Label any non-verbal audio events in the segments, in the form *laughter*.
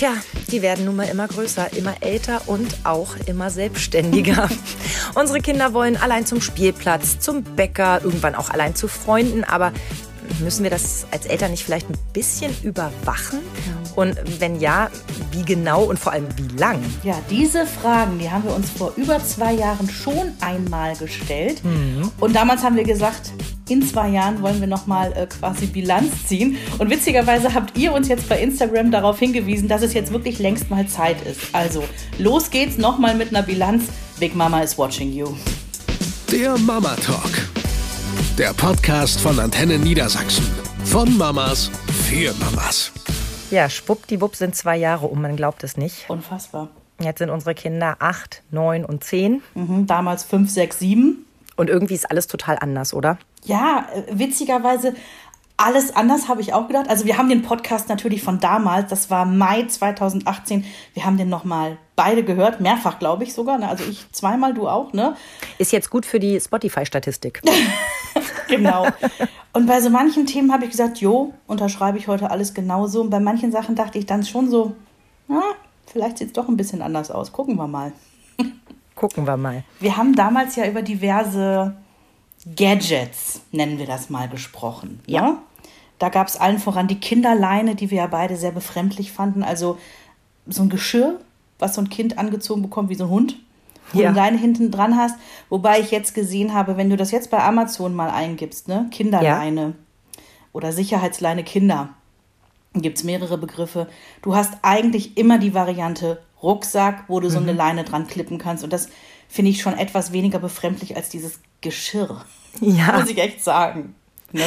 Tja, die werden nun mal immer größer, immer älter und auch immer selbstständiger. *laughs* Unsere Kinder wollen allein zum Spielplatz, zum Bäcker, irgendwann auch allein zu Freunden, aber müssen wir das als Eltern nicht vielleicht ein bisschen überwachen? Und wenn ja, wie genau und vor allem wie lang? Ja, diese Fragen, die haben wir uns vor über zwei Jahren schon einmal gestellt. Mhm. Und damals haben wir gesagt, in zwei Jahren wollen wir nochmal äh, quasi Bilanz ziehen. Und witzigerweise habt ihr uns jetzt bei Instagram darauf hingewiesen, dass es jetzt wirklich längst mal Zeit ist. Also, los geht's nochmal mit einer Bilanz. Big Mama is watching you. Der Mama Talk. Der Podcast von Antenne Niedersachsen. Von Mamas für Mamas. Ja, schwuppdiwupp sind zwei Jahre um, man glaubt es nicht. Unfassbar. Jetzt sind unsere Kinder acht, neun und zehn. Mhm, damals fünf, sechs, sieben. Und irgendwie ist alles total anders, oder? Ja, äh, witzigerweise alles anders habe ich auch gedacht. Also wir haben den Podcast natürlich von damals, das war Mai 2018. Wir haben den nochmal beide gehört, mehrfach glaube ich sogar. Ne? Also ich zweimal, du auch, ne? Ist jetzt gut für die Spotify-Statistik. *laughs* genau. Und bei so manchen Themen habe ich gesagt, jo, unterschreibe ich heute alles genauso. Und bei manchen Sachen dachte ich dann schon so, na, vielleicht sieht es doch ein bisschen anders aus. Gucken wir mal. Gucken wir mal. Wir haben damals ja über diverse Gadgets, nennen wir das mal, gesprochen. Ja. Ne? Da gab es allen voran die Kinderleine, die wir ja beide sehr befremdlich fanden. Also so ein Geschirr, was so ein Kind angezogen bekommt wie so ein Hund, wo ja. du Leine hinten dran hast. Wobei ich jetzt gesehen habe, wenn du das jetzt bei Amazon mal eingibst, ne, Kinderleine ja. oder Sicherheitsleine Kinder, gibt es mehrere Begriffe. Du hast eigentlich immer die Variante Rucksack, wo du so eine mhm. Leine dran klippen kannst. Und das finde ich schon etwas weniger befremdlich als dieses Geschirr. Ja. *laughs* Muss ich echt sagen. Ne?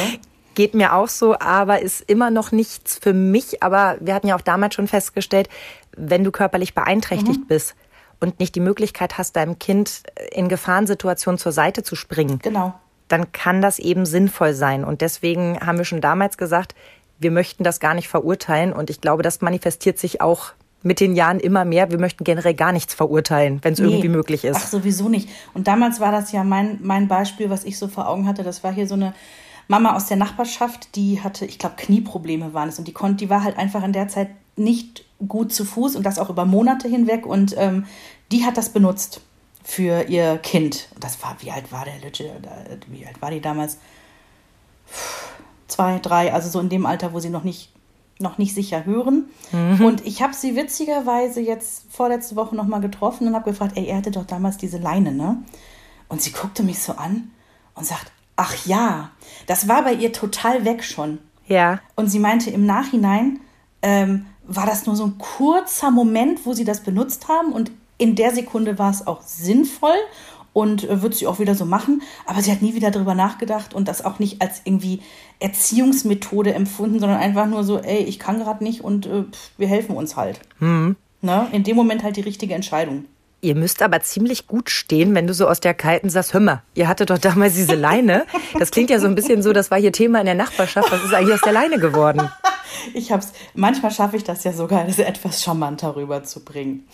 Geht mir auch so, aber ist immer noch nichts für mich. Aber wir hatten ja auch damals schon festgestellt, wenn du körperlich beeinträchtigt mhm. bist und nicht die Möglichkeit hast, deinem Kind in Gefahrensituationen zur Seite zu springen, genau. dann kann das eben sinnvoll sein. Und deswegen haben wir schon damals gesagt, wir möchten das gar nicht verurteilen. Und ich glaube, das manifestiert sich auch mit den Jahren immer mehr. Wir möchten generell gar nichts verurteilen, wenn es nee. irgendwie möglich ist. Ach, sowieso nicht. Und damals war das ja mein, mein Beispiel, was ich so vor Augen hatte. Das war hier so eine Mama aus der Nachbarschaft, die hatte, ich glaube, Knieprobleme waren es und die konnte, die war halt einfach in der Zeit nicht gut zu Fuß und das auch über Monate hinweg und ähm, die hat das benutzt für ihr Kind. Das war, wie alt war der Lütsche? Wie alt war die damals? Zwei, drei, also so in dem Alter, wo sie noch nicht, noch nicht sicher hören. Mhm. Und ich habe sie witzigerweise jetzt vorletzte Woche nochmal getroffen und habe gefragt, ey, er hatte doch damals diese Leine, ne? Und sie guckte mich so an und sagt, ach ja, das war bei ihr total weg schon. Ja. Und sie meinte im Nachhinein, ähm, war das nur so ein kurzer Moment, wo sie das benutzt haben und in der Sekunde war es auch sinnvoll und äh, wird sie auch wieder so machen. Aber sie hat nie wieder darüber nachgedacht und das auch nicht als irgendwie Erziehungsmethode empfunden, sondern einfach nur so, ey, ich kann gerade nicht und äh, wir helfen uns halt. Mhm. Ne? In dem Moment halt die richtige Entscheidung. Ihr müsst aber ziemlich gut stehen, wenn du so aus der kalten sagst, hör mal, ihr hattet doch damals diese Leine. *laughs* Das klingt ja so ein bisschen so, das war hier Thema in der Nachbarschaft. Was ist eigentlich aus der Leine geworden? *laughs* Ich hab's, manchmal schaffe ich das ja sogar, das etwas charmanter rüberzubringen.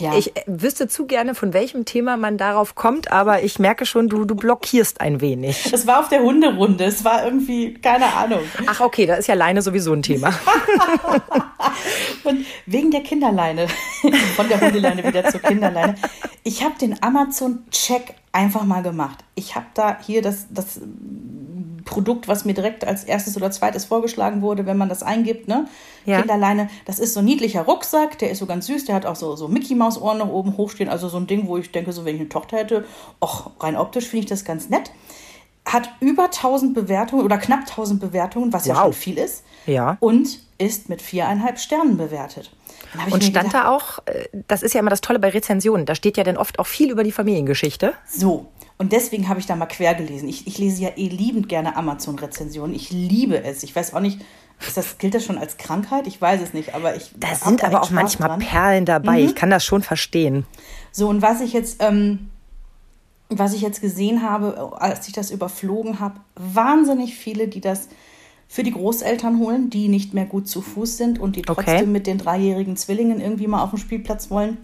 Ja. Ich wüsste zu gerne, von welchem Thema man darauf kommt, aber ich merke schon, du, du blockierst ein wenig. Es war auf der Hunderunde. Es war irgendwie, keine Ahnung. Ach, okay, da ist ja Leine sowieso ein Thema. *laughs* Und wegen der Kinderleine, von der Hundeleine wieder zur Kinderleine. Ich habe den Amazon-Check einfach mal gemacht. Ich habe da hier das, das Produkt, was mir direkt als erstes oder zweites vorgeschlagen wurde, wenn man das eingibt, ne? Ja. Kinderleine. Das ist so ein niedlicher Rucksack, der ist so ganz süß, der hat auch so, so Mickey-Maus-Ohren nach oben hochstehen, also so ein Ding, wo ich denke, so wenn ich eine Tochter hätte, auch rein optisch finde ich das ganz nett. Hat über 1000 Bewertungen oder knapp 1000 Bewertungen, was wow. ja schon viel ist. Ja. Und ist mit viereinhalb Sternen bewertet. Und stand gedacht, da auch, äh, das ist ja immer das Tolle bei Rezensionen, da steht ja dann oft auch viel über die Familiengeschichte. So, und deswegen habe ich da mal quer gelesen. Ich, ich lese ja eh liebend gerne Amazon-Rezensionen. Ich liebe es. Ich weiß auch nicht, ist das, gilt das schon als Krankheit? Ich weiß es nicht, aber ich. Da sind aber auch Spaß manchmal dran. Perlen dabei. Mhm. Ich kann das schon verstehen. So, und was ich jetzt, ähm, was ich jetzt gesehen habe, als ich das überflogen habe, wahnsinnig viele, die das für die Großeltern holen, die nicht mehr gut zu Fuß sind und die trotzdem okay. mit den dreijährigen Zwillingen irgendwie mal auf dem Spielplatz wollen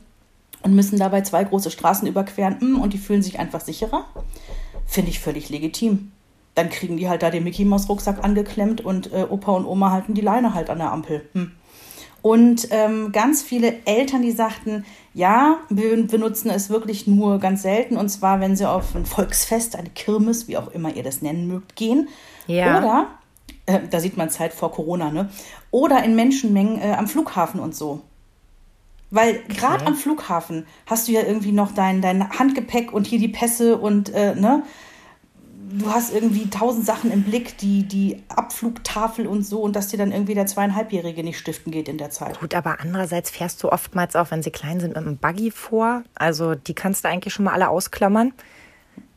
und müssen dabei zwei große Straßen überqueren hm, und die fühlen sich einfach sicherer. Finde ich völlig legitim. Dann kriegen die halt da den Mickey Maus Rucksack angeklemmt und äh, Opa und Oma halten die Leine halt an der Ampel. Hm. Und ähm, ganz viele Eltern, die sagten, ja, wir benutzen es wirklich nur ganz selten. Und zwar, wenn sie auf ein Volksfest, eine Kirmes, wie auch immer ihr das nennen mögt, gehen. Ja. Oder, äh, da sieht man Zeit vor Corona, ne? Oder in Menschenmengen äh, am Flughafen und so. Weil gerade am Flughafen hast du ja irgendwie noch dein, dein Handgepäck und hier die Pässe und äh, ne? Du hast irgendwie tausend Sachen im Blick, die, die Abflugtafel und so, und dass dir dann irgendwie der zweieinhalbjährige nicht stiften geht in der Zeit. Gut, aber andererseits fährst du oftmals auch, wenn sie klein sind, mit einem Buggy vor. Also die kannst du eigentlich schon mal alle ausklammern.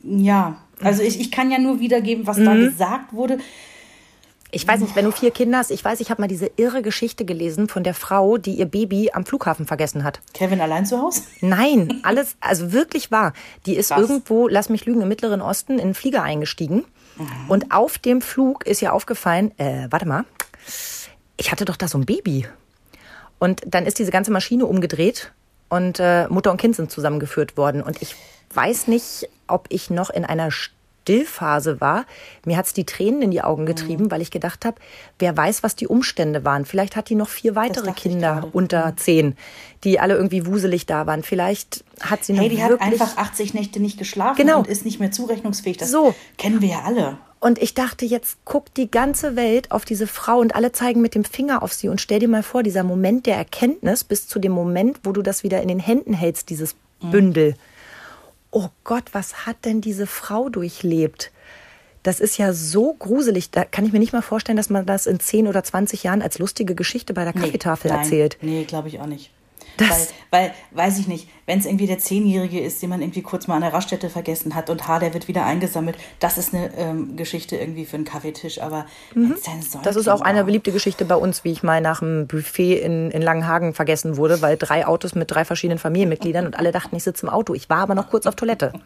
Ja, also ich, ich kann ja nur wiedergeben, was da gesagt wurde. Ich weiß nicht, wenn du vier Kinder hast, ich weiß, ich habe mal diese irre Geschichte gelesen von der Frau, die ihr Baby am Flughafen vergessen hat. Kevin allein zu Hause? Nein, alles, *laughs* also wirklich wahr. Die ist Krass. irgendwo, lass mich lügen, im Mittleren Osten in einen Flieger eingestiegen. Und auf dem Flug ist ihr aufgefallen, äh, warte mal, ich hatte doch da so ein Baby. Und dann ist diese ganze Maschine umgedreht und äh, Mutter und Kind sind zusammengeführt worden. Und ich weiß nicht, ob ich noch in einer Stillphase war. Mir hat's die Tränen in die Augen getrieben, weil ich gedacht habe, wer weiß, was die Umstände waren. Vielleicht hat die noch vier weitere Kinder unter zehn, die alle irgendwie wuselig da waren. Vielleicht hat sie noch Hey, die hat einfach 80 Nächte nicht geschlafen Genau. und ist nicht mehr zurechnungsfähig. Das So. kennen wir ja alle. Und ich dachte, jetzt guckt die ganze Welt auf diese Frau und alle zeigen mit dem Finger auf sie. Und stell dir mal vor, dieser Moment der Erkenntnis bis zu dem Moment, wo du das wieder in den Händen hältst, dieses Bündel. Oh Gott, was hat denn diese Frau durchlebt? Das ist ja so gruselig. Da kann ich mir nicht mal vorstellen, dass man das in 10 oder 20 Jahren als lustige Geschichte bei der Kaffeetafel nein, erzählt. Nee, glaube ich auch nicht. Das- weil, weil, weiß ich nicht, wenn es irgendwie der Zehnjährige ist, den man irgendwie kurz mal an der Raststätte vergessen hat und ha, der wird wieder eingesammelt, das ist eine ähm, Geschichte irgendwie für einen Kaffeetisch. Aber Mhm. Das ist auch eine beliebte Geschichte bei uns, wie ich mal nach dem Buffet in, in Langenhagen vergessen wurde, weil drei Autos mit drei verschiedenen Familienmitgliedern und alle dachten, ich sitze im Auto. Ich war aber noch kurz auf Toilette. *laughs*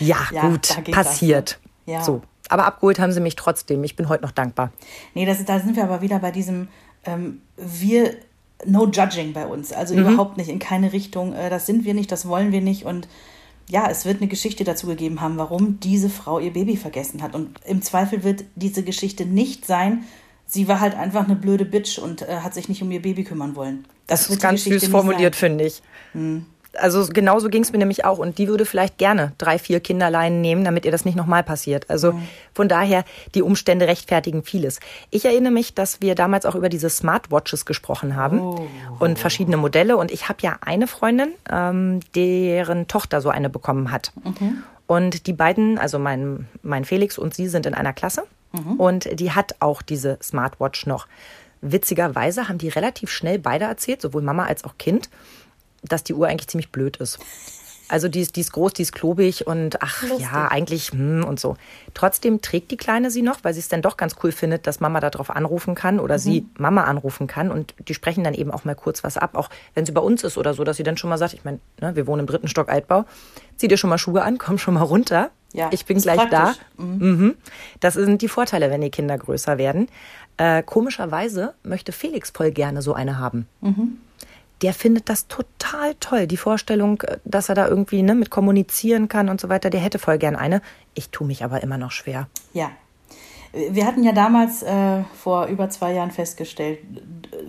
Ja, Ja, gut, das, passiert. ne? Ja. So. Aber abgeholt haben sie mich trotzdem. Ich bin heute noch dankbar. Nee, das, da sind wir aber wieder bei diesem, ähm, wir, no judging bei uns. Also Mhm. überhaupt nicht, in keine Richtung. Äh, das sind wir nicht, das wollen wir nicht. Und ja, es wird eine Geschichte dazu gegeben haben, warum diese Frau ihr Baby vergessen hat. Und im Zweifel wird diese Geschichte nicht sein, sie war halt einfach eine blöde Bitch und äh, hat sich nicht um ihr Baby kümmern wollen. Das, wird ist ganz süß formuliert, finde ich. Also genauso ging es mir nämlich auch. Und die würde vielleicht gerne drei, vier Kinderleinen nehmen, damit ihr das nicht nochmal passiert. Also von daher, die Umstände rechtfertigen vieles. Ich erinnere mich, dass wir damals auch über diese Smartwatches gesprochen haben und verschiedene Modelle. Und ich habe ja eine Freundin, ähm, deren Tochter so eine bekommen hat. Und die beiden, also mein, mein Felix und sie sind in einer Klasse. Und die hat auch diese Smartwatch noch. Witzigerweise haben die relativ schnell beide erzählt, sowohl Mama als auch Kind, dass die Uhr eigentlich ziemlich blöd ist. Also die ist, die ist groß, die ist klobig und ach ja, eigentlich hm, und so. Trotzdem trägt die Kleine sie noch, weil sie es dann doch ganz cool findet, dass Mama darauf anrufen kann oder sie Mama anrufen kann. Und die sprechen dann eben auch mal kurz was ab, auch wenn sie bei uns ist oder so, dass sie dann schon mal sagt, ich meine, ne, wir wohnen im dritten Stock Altbau, zieh dir schon mal Schuhe an, komm schon mal runter. Ja, ich bin gleich praktisch. da. Mhm. Das sind die Vorteile, wenn die Kinder größer werden. Äh, komischerweise möchte Felix voll gerne so eine haben. Der findet das total toll. Die Vorstellung, äh, dass er da irgendwie ne, mit kommunizieren kann und so weiter, der hätte voll gern eine. Ich tue mich aber immer noch schwer. Ja. Wir hatten ja damals äh, vor über zwei Jahren festgestellt,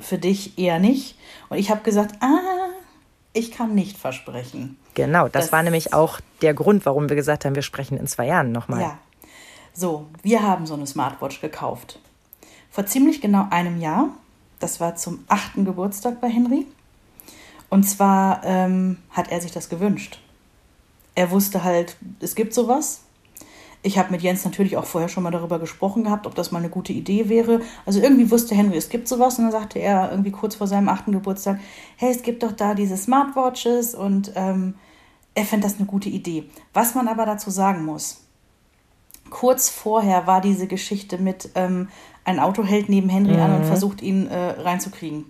für dich eher nicht. Und ich habe gesagt, ah, ich kann nicht versprechen. Genau, das, Das- war nämlich auch der Grund, warum wir gesagt haben, wir sprechen in zwei Jahren nochmal. Ja. So, wir haben so eine Smartwatch gekauft. Vor ziemlich genau einem Jahr. Das war zum achten Geburtstag bei Henry. Und zwar ähm, hat er sich das gewünscht. Er wusste halt, es gibt sowas. Ich habe mit Jens natürlich auch vorher schon mal darüber gesprochen gehabt, ob das mal eine gute Idee wäre. Also irgendwie wusste Henry, es gibt sowas. Und dann sagte er irgendwie kurz vor seinem achten Geburtstag, hey, es gibt doch da diese Smartwatches und ähm, er fände das eine gute Idee. Was man aber dazu sagen muss, kurz vorher war diese Geschichte mit, ähm, ein Auto hält neben Henry an und versucht ihn äh, reinzukriegen.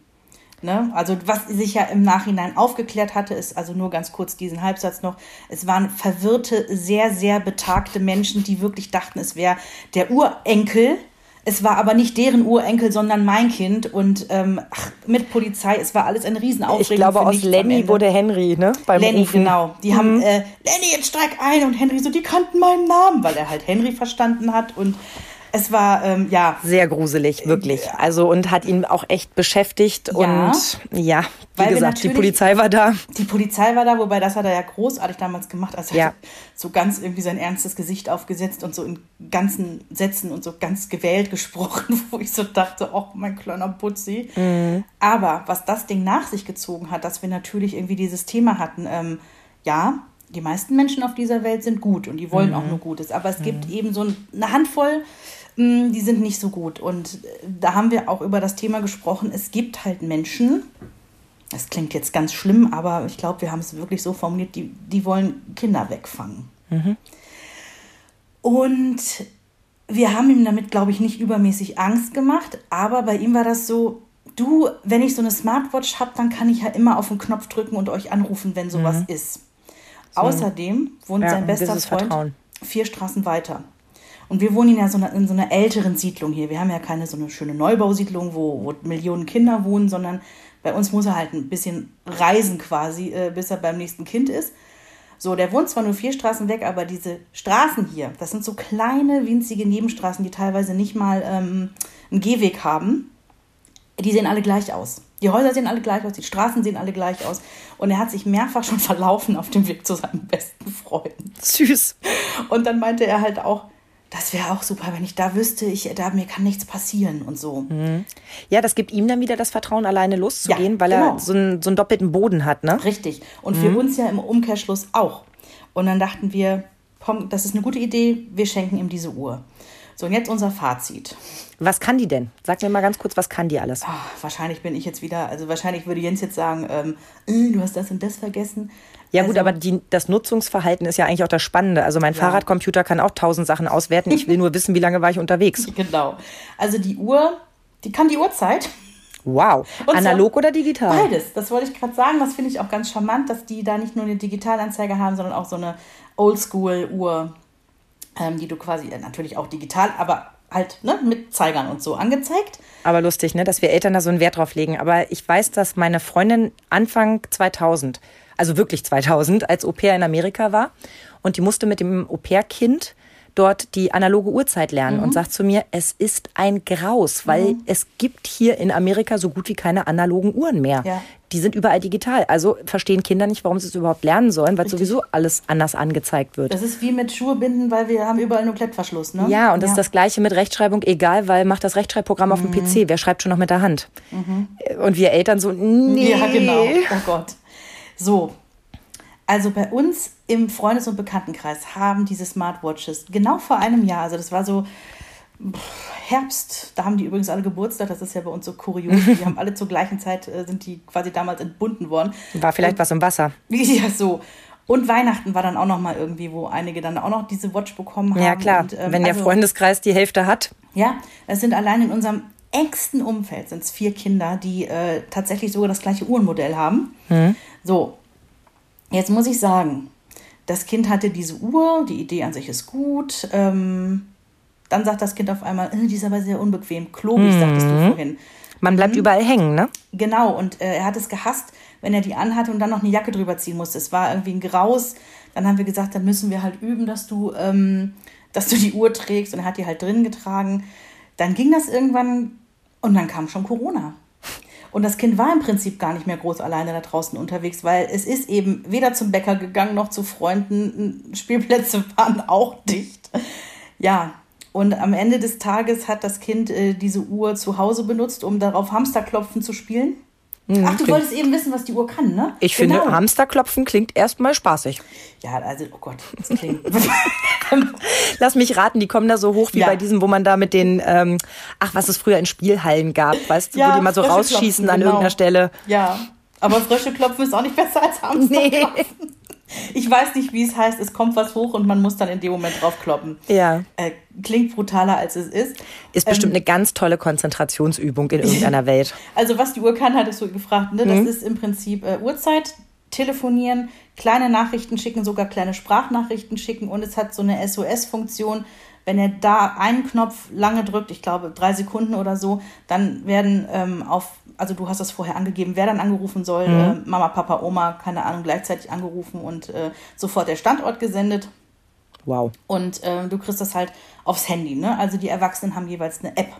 Ne? Also was sich ja im Nachhinein aufgeklärt hatte, ist also nur ganz kurz diesen Halbsatz noch. Es waren verwirrte, sehr, sehr betagte Menschen, die wirklich dachten, es wäre der Urenkel. Es war aber nicht deren Urenkel, sondern mein Kind. Und ähm, ach, mit Polizei, es war alles eine Riesenaufregung. Ich glaube, aus Lenny wurde Henry, ne? Beim Lenny, Rufen. Mhm. genau. Die haben, äh, Lenny, jetzt streik ein. Und Henry so, die kannten meinen Namen, weil er halt Henry verstanden hat. Und Es war, ähm, ja. Sehr gruselig, wirklich. Also, und hat ihn auch echt beschäftigt. Ja. Und ja, wie Weil gesagt, die Polizei war da. Die Polizei war da, wobei das hat er ja großartig damals gemacht. Also, er ja. so ganz irgendwie sein ernstes Gesicht aufgesetzt und so in ganzen Sätzen und so ganz gewählt gesprochen, *laughs* wo ich so dachte, oh, mein kleiner Putzi. Mhm. Aber was das Ding nach sich gezogen hat, dass wir natürlich irgendwie dieses Thema hatten, ähm, ja, die meisten Menschen auf dieser Welt sind gut und die wollen mhm. auch nur Gutes. Aber es gibt mhm. eben so eine Handvoll, die sind nicht so gut. Und äh, da haben wir auch über das Thema gesprochen. Es gibt halt Menschen, das klingt jetzt ganz schlimm, aber ich glaube, wir haben es wirklich so formuliert, die, die wollen Kinder wegfangen. Mhm. Und wir haben ihm damit, glaube ich, nicht übermäßig Angst gemacht, aber bei ihm war das so, du, wenn ich so eine Smartwatch habe, dann kann ich ja immer auf den Knopf drücken und euch anrufen, wenn sowas mhm. ist. So. Außerdem wohnt ja, sein bester Freund Vertrauen. vier Straßen weiter. Und wir wohnen ja so eine, in so einer älteren Siedlung hier. Wir haben ja keine so eine schöne Neubausiedlung, wo, wo Millionen Kinder wohnen, sondern bei uns muss er halt ein bisschen reisen quasi, äh, bis er beim nächsten Kind ist. So, der wohnt zwar nur vier Straßen weg, aber diese Straßen hier, das sind so kleine, winzige Nebenstraßen, die teilweise nicht mal ähm, einen Gehweg haben. Die sehen alle gleich aus. Die Häuser sehen alle gleich aus, die Straßen sehen alle gleich aus. Und er hat sich mehrfach schon *laughs* verlaufen auf dem Weg zu seinem besten Freund. Süß. Und dann meinte er halt auch, das wäre auch super, wenn ich da wüsste, ich, da, mir kann nichts passieren und so. Mhm. Ja, das gibt ihm dann wieder das Vertrauen, alleine loszugehen, ja, weil genau. er so einen, so einen doppelten Boden hat, ne? Richtig. Und mhm. für uns ja im Umkehrschluss auch. Und dann dachten wir, komm, das ist eine gute Idee, wir schenken ihm diese Uhr. So, und jetzt unser Fazit. Was kann die denn? Sag mir mal ganz kurz, was kann die alles? Ach, wahrscheinlich bin ich jetzt wieder, also wahrscheinlich würde Jens jetzt sagen, ähm, äh, du hast das und das vergessen. Ja also, gut, aber die, das Nutzungsverhalten ist ja eigentlich auch das Spannende. Also mein ja. Fahrradcomputer kann auch tausend Sachen auswerten. Ich will nur *laughs* wissen, wie lange war ich unterwegs. *laughs* Genau. Also die Uhr, die kann die Uhrzeit. Wow. *laughs* Und Analog oder digital? Beides. Das wollte ich gerade sagen. Das finde ich auch ganz charmant, dass die da nicht nur eine Digitalanzeige haben, sondern auch so eine Oldschool-Uhr ähm, die du quasi äh, natürlich auch digital, aber halt ne, mit Zeigern und so angezeigt. Aber lustig, ne, dass wir Eltern da so einen Wert drauf legen. Aber ich weiß, dass meine Freundin Anfang 2000, also wirklich 2000, als Au pair in Amerika war und die musste mit dem Au pair-Kind dort die analoge Uhrzeit lernen mhm. und sagt zu mir, es ist ein Graus, weil mhm. es gibt hier in Amerika so gut wie keine analogen Uhren mehr. Ja. Die sind überall digital. Also verstehen Kinder nicht, warum sie es überhaupt lernen sollen, weil sowieso alles anders angezeigt wird. Das ist wie mit Schuhe binden, weil wir haben überall nur Klettverschluss, ne? Ja, und das ja. ist das Gleiche mit Rechtschreibung, egal, weil macht das Rechtschreibprogramm mhm. auf dem mhm. PC. Wer schreibt schon noch mit der Hand? Mhm. Und wir Eltern so, nee. Ja, genau. Oh Gott. So, also bei uns im Freundes- und Bekanntenkreis haben diese Smartwatches genau vor einem Jahr, also das war so Herbst, da haben die übrigens alle Geburtstag, das ist ja bei uns so kurios, *laughs* die haben alle zur gleichen Zeit, äh, sind die quasi damals entbunden worden. War vielleicht und, was im Wasser. *laughs* Ja, so. Und Weihnachten war dann auch noch mal irgendwie, wo einige dann auch noch diese Watch bekommen haben. Ja, klar. Und, ähm, Wenn der also, Freundeskreis die Hälfte hat. Ja, es sind allein in unserem engsten Umfeld sind es vier Kinder, die äh, tatsächlich sogar das gleiche Uhrenmodell haben. Mhm. So, Jetzt muss ich sagen, das Kind hatte diese Uhr, die Idee an sich ist gut. Ähm, dann sagt das Kind auf einmal, äh, die ist aber sehr unbequem, klobig, mhm. sagtest du vorhin. Man bleibt mhm. überall hängen, ne? Genau, und äh, er hat es gehasst, wenn er die anhatte und dann noch eine Jacke drüber ziehen musste. Es war irgendwie ein Graus. Dann haben wir gesagt, dann müssen wir halt üben, dass du, ähm, dass du die Uhr trägst. Und er hat die halt drin getragen. Dann ging das irgendwann und dann kam schon Corona. Und das Kind war im Prinzip gar nicht mehr groß alleine da draußen unterwegs, weil es ist eben weder zum Bäcker gegangen noch zu Freunden. *laughs* Spielplätze waren auch dicht. Ja, und am Ende des Tages hat das Kind äh, diese Uhr zu Hause benutzt, um darauf Hamsterklopfen zu spielen. Mhm, Ach, du wolltest eben wissen, was die Uhr kann, ne? Ich genau. finde, Hamsterklopfen klingt erstmal spaßig. Ja, also, oh Gott, das klingt. *laughs* Lass mich raten, die kommen da so hoch wie ja. bei diesem, wo man da mit den, ähm, ach, was es früher in Spielhallen gab, weißt du, ja, wo die mal so rausschießen an genau. irgendeiner Stelle. Ja, aber Frösche klopfen ist auch nicht besser als *laughs* Hamsterklopfen. Nee. Ich weiß nicht, wie es heißt, es kommt was hoch und man muss dann in dem Moment drauf kloppen. Ja. Äh, klingt brutaler, als es ist. Ist bestimmt ähm, eine ganz tolle Konzentrationsübung in *laughs* irgendeiner Welt. Also was die Uhr kann, hattest du gefragt. Ne? Das mhm. ist im Prinzip äh, Uhrzeit, telefonieren, kleine Nachrichten schicken, sogar kleine Sprachnachrichten schicken und es hat so eine SOS-Funktion. Wenn er da einen Knopf lange drückt, ich glaube drei Sekunden oder so, dann werden ähm, auf also du hast das vorher angegeben, wer dann angerufen soll, mhm. äh, Mama, Papa, Oma, keine Ahnung, gleichzeitig angerufen und äh, sofort der Standort gesendet. Wow. Und ähm, du kriegst das halt aufs Handy. Ne? Also die Erwachsenen haben jeweils eine App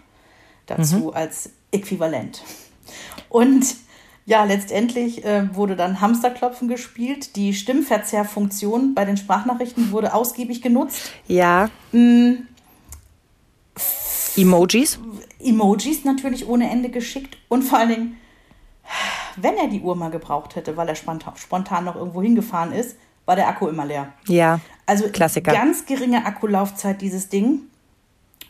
dazu Mhm. als Äquivalent. Und ja, letztendlich äh, wurde dann Hamsterklopfen gespielt. Die Stimmverzehrfunktion bei den Sprachnachrichten wurde ausgiebig genutzt. Ja. Mm. Emojis? Emojis natürlich ohne Ende geschickt und vor allen Dingen, wenn er die Uhr mal gebraucht hätte, weil er spontan, noch irgendwo hingefahren ist, war der Akku immer leer. Ja. Also Klassiker. ganz geringe Akkulaufzeit dieses Ding.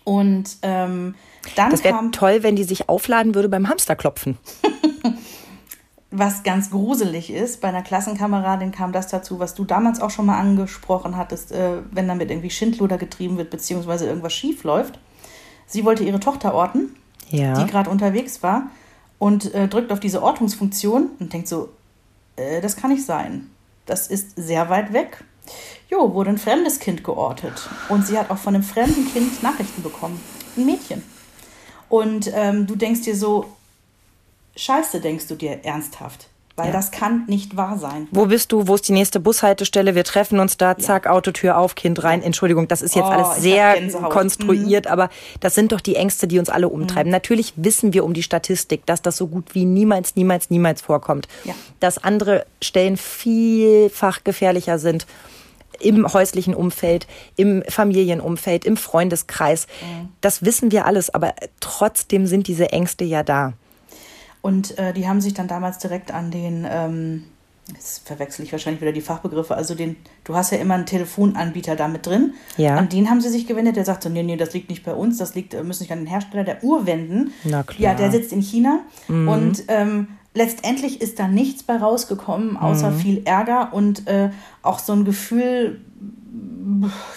Und ähm, dann Das wäre toll, wenn die sich aufladen würde beim Hamsterklopfen. *laughs* was ganz gruselig ist. Bei einer Klassenkameradin kam das dazu, was du damals auch schon mal angesprochen hattest, äh, wenn damit irgendwie Schindluder getrieben wird, beziehungsweise irgendwas schief läuft. Sie wollte ihre Tochter orten, Ja. die gerade unterwegs war, und äh, drückt auf diese Ortungsfunktion und denkt so, äh, das kann nicht sein. Das ist sehr weit weg. Jo, wurde ein fremdes Kind geortet. Und sie hat auch von einem fremden Kind Nachrichten bekommen. Ein Mädchen. Und ähm, du denkst dir so, scheiße, denkst du dir ernsthaft. Weil Ja. das kann nicht wahr sein. Wo bist du? Wo ist die nächste Bushaltestelle? Wir treffen uns da. Zack, Autotür auf, Kind rein. Entschuldigung, das ist jetzt Oh, alles sehr Gänsehaut. Mhm. konstruiert, aber das sind doch die Ängste, die uns alle umtreiben. Natürlich wissen wir um die Statistik, dass das so gut wie niemals, niemals, niemals vorkommt. Ja. Dass andere Stellen vielfach gefährlicher sind im häuslichen Umfeld, im Familienumfeld, im Freundeskreis. Mhm. Das wissen wir alles, aber trotzdem sind diese Ängste ja da. Und äh, die haben sich dann damals direkt an den, ähm, jetzt verwechsel ich wahrscheinlich wieder die Fachbegriffe, also den, du hast ja immer einen Telefonanbieter da mit drin. Ja. An den haben sie sich gewendet, der sagt so, nee, nee, das liegt nicht bei uns, das liegt, äh, müssen sich an den Hersteller der Uhr wenden. Na klar. Ja, der sitzt in China und ähm, letztendlich ist da nichts bei rausgekommen, außer viel Ärger und äh, auch so ein Gefühl,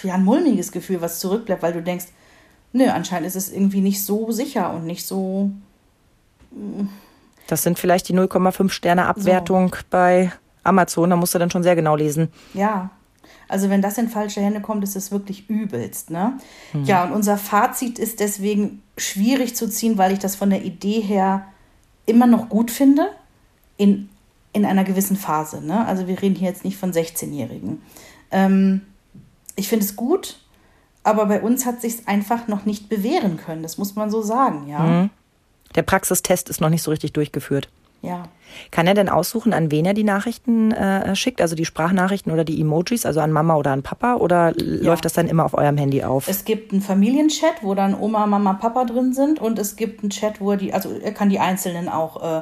ja, ein mulmiges Gefühl, was zurückbleibt, weil du denkst, nö, anscheinend ist es irgendwie nicht so sicher und nicht so Das sind vielleicht die 0,5 Sterne Abwertung bei Amazon. Da musst du dann schon sehr genau lesen. Ja, also wenn das in falsche Hände kommt, ist es wirklich übelst. Ne? Ja, und unser Fazit ist deswegen schwierig zu ziehen, weil ich das von der Idee her immer noch gut finde, in, in einer gewissen Phase. Ne? Also wir reden hier jetzt nicht von 16-Jährigen. Ähm, ich finde es gut, aber bei uns hat sich einfach noch nicht bewähren können. Das muss man so sagen, ja. Der Praxistest ist noch nicht so richtig durchgeführt. Ja. Kann er denn aussuchen, an wen er die Nachrichten äh, schickt, also die Sprachnachrichten oder die Emojis, also an Mama oder an Papa, oder l- läuft das dann immer auf eurem Handy auf? Es gibt einen Familienchat, wo dann Oma, Mama, Papa drin sind und es gibt einen Chat, wo er die, also er kann die Einzelnen auch äh,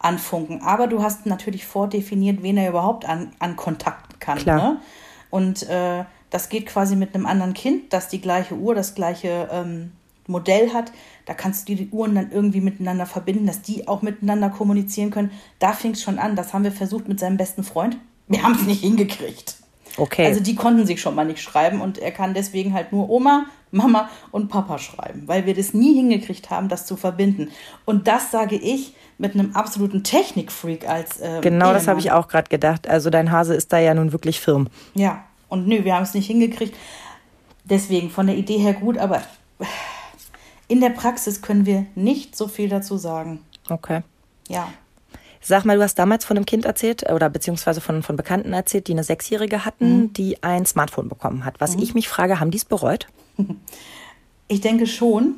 anfunken. Aber du hast natürlich vordefiniert, wen er überhaupt an, an kontakten kann. Klar. Ne? Und äh, das geht quasi mit einem anderen Kind, das die gleiche Uhr, das gleiche ähm, Modell hat. Da kannst du die Uhren dann irgendwie miteinander verbinden, dass die auch miteinander kommunizieren können. Da fing es schon an. Das haben wir versucht mit seinem besten Freund. Wir haben es nicht hingekriegt. Okay. Also die konnten sich schon mal nicht schreiben und er kann deswegen halt nur Oma, Mama und Papa schreiben, weil wir das nie hingekriegt haben, das zu verbinden. Und das sage ich mit einem absoluten Technikfreak als ähm, genau das habe ich Ehemann. auch gerade gedacht. Also dein Hase ist da ja nun wirklich firm. Ja, und nö, wir haben es nicht hingekriegt. Deswegen von der Idee her gut, aber in der Praxis können wir nicht so viel dazu sagen. Okay. Ja. Sag mal, du hast damals von einem Kind erzählt oder beziehungsweise von, von Bekannten erzählt, die eine Sechsjährige hatten, die ein Smartphone bekommen hat. Was ich mich frage, haben die es bereut? *laughs* Ich denke schon,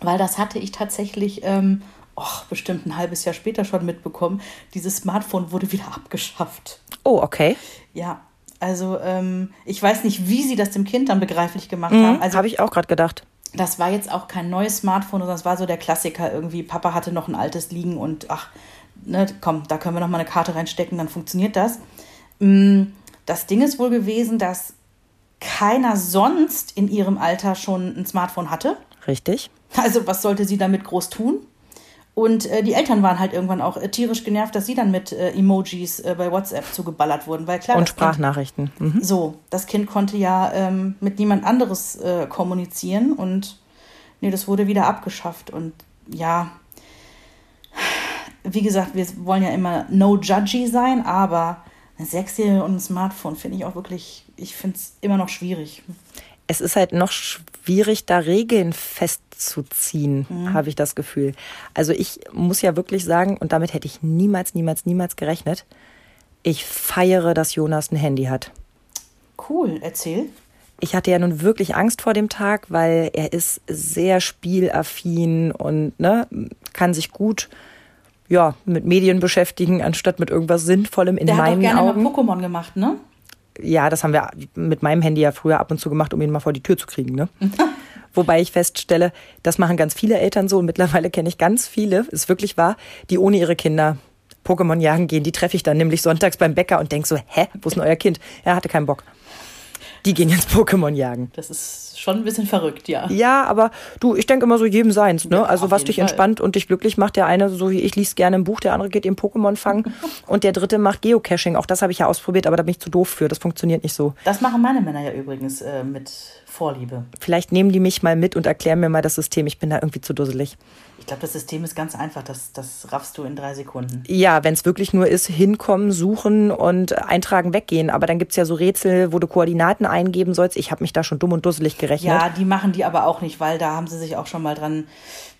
weil das hatte ich tatsächlich ähm, och, bestimmt ein halbes Jahr später schon mitbekommen. Dieses Smartphone wurde wieder *laughs* abgeschafft. Oh, okay. Ja, also ähm, ich weiß nicht, wie sie das dem Kind dann begreiflich gemacht haben. Also Also habe ich auch gerade gedacht. Das war jetzt auch kein neues Smartphone, sondern es war so der Klassiker irgendwie. Papa hatte noch ein altes liegen und ach, ne, komm, da können wir noch mal eine Karte reinstecken, dann funktioniert das. Mm, Das Ding ist wohl gewesen, dass keiner sonst in ihrem Alter schon ein Smartphone hatte. Richtig. Also was sollte sie damit groß tun? Und äh, die Eltern waren halt irgendwann auch äh, tierisch genervt, dass sie dann mit äh, Emojis äh, bei WhatsApp zugeballert wurden, weil klar, Und das Kind- Sprachnachrichten. Mhm. so, das Kind konnte ja ähm, mit niemand anderes äh, kommunizieren und nee, das wurde wieder abgeschafft. Und ja, wie gesagt, wir wollen ja immer no judgy sein, aber eine Sechsjährige und ein Smartphone finde ich auch wirklich, ich finde es immer noch schwierig. Es ist halt noch schwierig, da Regeln festzuziehen, habe ich das Gefühl. Also ich muss ja wirklich sagen, und damit hätte ich niemals, niemals, niemals gerechnet, ich feiere, dass Jonas ein Handy hat. Cool, erzähl. Ich hatte ja nun wirklich Angst vor dem Tag, weil er ist sehr spielaffin und ne, kann sich gut ja, mit Medien beschäftigen, anstatt mit irgendwas Sinnvollem in Der hat auch meinen gerne Augen. mal Pokémon gemacht, ne? Ja, das haben wir mit meinem Handy ja früher ab und zu gemacht, um ihn mal vor die Tür zu kriegen. Ne? *laughs* Wobei ich feststelle, das machen ganz viele Eltern so und mittlerweile kenne ich ganz viele, ist wirklich wahr, die ohne ihre Kinder Pokémon jagen gehen. Die treffe ich dann nämlich sonntags beim Bäcker und denke so, hä, wo ist denn euer Kind? Er hatte keinen Bock. Die gehen jetzt Pokémon jagen. Das ist schon ein bisschen verrückt, ja. Ja, aber du, ich denke immer so jedem seins, ne? Ja, also was dich Fall. entspannt und dich glücklich macht, der eine, so wie ich, liest gerne ein Buch, der andere geht im Pokémon fangen *laughs* und der dritte macht Geocaching. Auch das habe ich ja ausprobiert, aber da bin ich zu doof für. Das funktioniert nicht so. Das machen meine Männer ja übrigens äh, mit Vorliebe. Vielleicht nehmen die mich mal mit und erklären mir mal das System. Ich bin da irgendwie zu dusselig. Ich glaube, das System ist ganz einfach. Das, das raffst du in drei Sekunden. Ja, wenn es wirklich nur ist, hinkommen, suchen und eintragen, weggehen. Aber dann gibt's ja so Rätsel, wo du Koordinaten eingeben sollst. Ich habe mich da schon dumm und dusselig gerechnet. Ja, die machen die aber auch nicht, weil da haben sie sich auch schon mal dran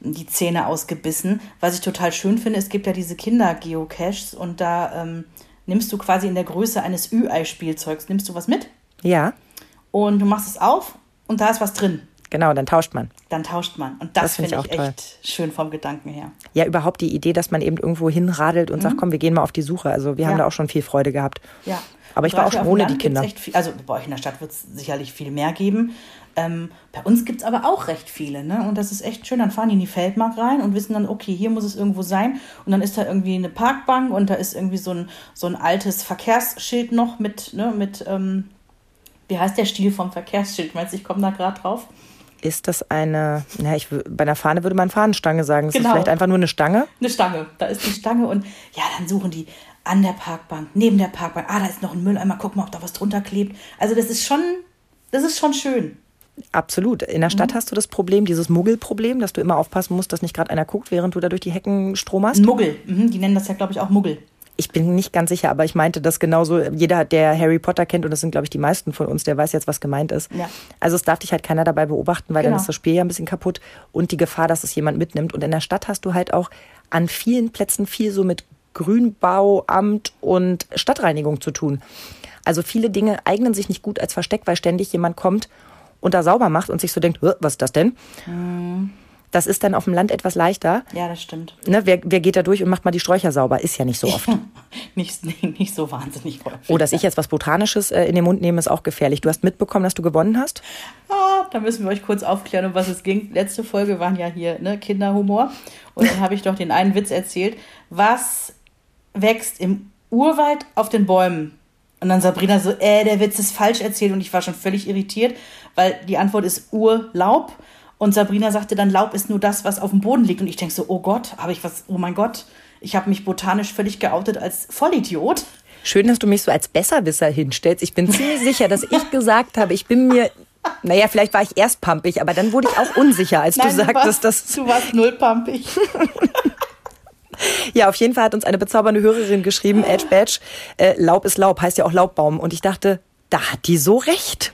die Zähne ausgebissen. Was ich total schön finde, es gibt ja diese Kinder-Geocaches und da ähm, nimmst du quasi in der Größe eines Ü-Ei-Spielzeugs, nimmst du was mit ja, und du machst es auf und da ist was drin. Genau, dann tauscht man. Dann tauscht man. Und das, Das find finde ich ich, auch toll. echt schön vom Gedanken her. Ja, überhaupt die Idee, dass man eben irgendwo hinradelt und sagt, komm, wir gehen mal auf die Suche. Also wir haben Mhm. Ja. da auch schon viel Freude gehabt. Ja. Aber ich war auch schon ohne die Kinder. viel, also bei euch in der Stadt wird es sicherlich viel mehr geben. Ähm, bei uns gibt es aber auch recht viele. Ne? Und das ist echt schön. Dann fahren die in die Feldmark rein und wissen dann, okay, hier muss es irgendwo sein. Und dann ist da irgendwie eine Parkbank und da ist irgendwie so ein, so ein altes Verkehrsschild noch mit, ne, mit ähm, wie heißt der Stil vom Verkehrsschild? Meinst du, ich komme da gerade drauf? Ist das eine, na, ich, bei einer Fahne würde man Fahnenstange sagen. Ist Genau. das vielleicht einfach nur eine Stange? Eine Stange. Da ist die Stange und ja, dann suchen die an der Parkbank, neben der Parkbank. Ah, da ist noch ein Mülleimer. Guck mal, ob da was drunter klebt. Also das ist schon, das ist schon schön. Absolut. In der Mhm. Stadt hast du das Problem, dieses Muggelproblem, dass du immer aufpassen musst, dass nicht gerade einer guckt, während du da durch die Hecken stromerst. Muggel. Mhm, die nennen das ja, glaube ich, auch Muggel. Ich bin nicht ganz sicher, aber ich meinte das genauso. Jeder, der Harry Potter kennt, und das sind, glaube ich, die meisten von uns, der weiß jetzt, was gemeint ist. Ja. Also es darf dich halt keiner dabei beobachten, weil Genau. dann ist das Spiel ja ein bisschen kaputt und die Gefahr, dass es jemand mitnimmt. Und in der Stadt hast du halt auch an vielen Plätzen viel so mit Grünbau, Amt und Stadtreinigung zu tun. Also viele Dinge eignen sich nicht gut als Versteck, weil ständig jemand kommt und da sauber macht und sich so denkt, "Hä, was ist das denn? Mhm. Das ist dann auf dem Land etwas leichter. Ja, das stimmt. Ne, wer, wer geht da durch und macht mal die Sträucher sauber? Ist ja nicht so *laughs* oft. Nicht, nicht, nicht so wahnsinnig häufig. Oh, dass ich jetzt was Botanisches äh, in den Mund nehme, ist auch gefährlich. Du hast mitbekommen, dass du gewonnen hast? Ah, da müssen wir euch kurz aufklären, um was es ging. Letzte Folge waren ja hier ne, Kinderhumor. Und dann habe ich doch den einen Witz erzählt. Was wächst im Urwald auf den Bäumen? Und dann Sabrina so, äh, der Witz ist falsch erzählt. Und ich war schon völlig irritiert, weil die Antwort ist Urlaub. Und Sabrina sagte dann, Laub ist nur das, was auf dem Boden liegt. Und ich denke so, oh Gott, habe ich was, oh mein Gott. Ich habe mich botanisch völlig geoutet als Vollidiot. Schön, dass du mich so als Besserwisser hinstellst. Ich bin ziemlich sicher, dass ich *laughs* gesagt habe, ich bin mir, naja, vielleicht war ich erst pampig, aber dann wurde ich auch unsicher, als du Nein, sagtest, warst, dass. du warst nullpampig. *laughs* Ja, auf jeden Fall hat uns eine bezaubernde Hörerin geschrieben, Edge Badge, äh, Laub ist Laub, heißt ja auch Laubbaum. Und ich dachte, da hat die so recht.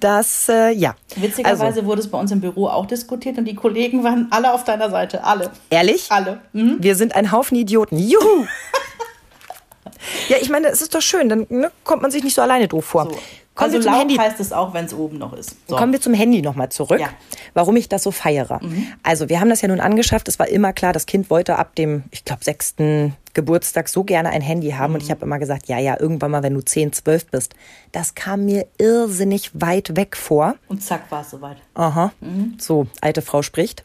Das, äh, ja. Witzigerweise Also, wurde es bei uns im Büro auch diskutiert und die Kollegen waren alle auf deiner Seite. Alle. ehrlich? Alle. Mhm. Wir sind ein Haufen Idioten. Juhu! *laughs* ja, ich meine, es ist doch schön, dann ne, kommt man sich nicht so alleine doof vor. So. Kommen Also wir zum laut Handy. heißt es auch, wenn es oben noch ist. So. Kommen wir zum Handy nochmal zurück, Ja. warum ich das so feiere. Also wir haben das ja nun angeschafft. Es war immer klar, das Kind wollte ab dem, ich glaube, sechsten Geburtstag so gerne ein Handy haben. Und ich habe immer gesagt, ja, ja, irgendwann mal, wenn du 10, 12 bist. Das kam mir irrsinnig weit weg vor. Und zack, war es soweit. Aha, so, alte Frau spricht.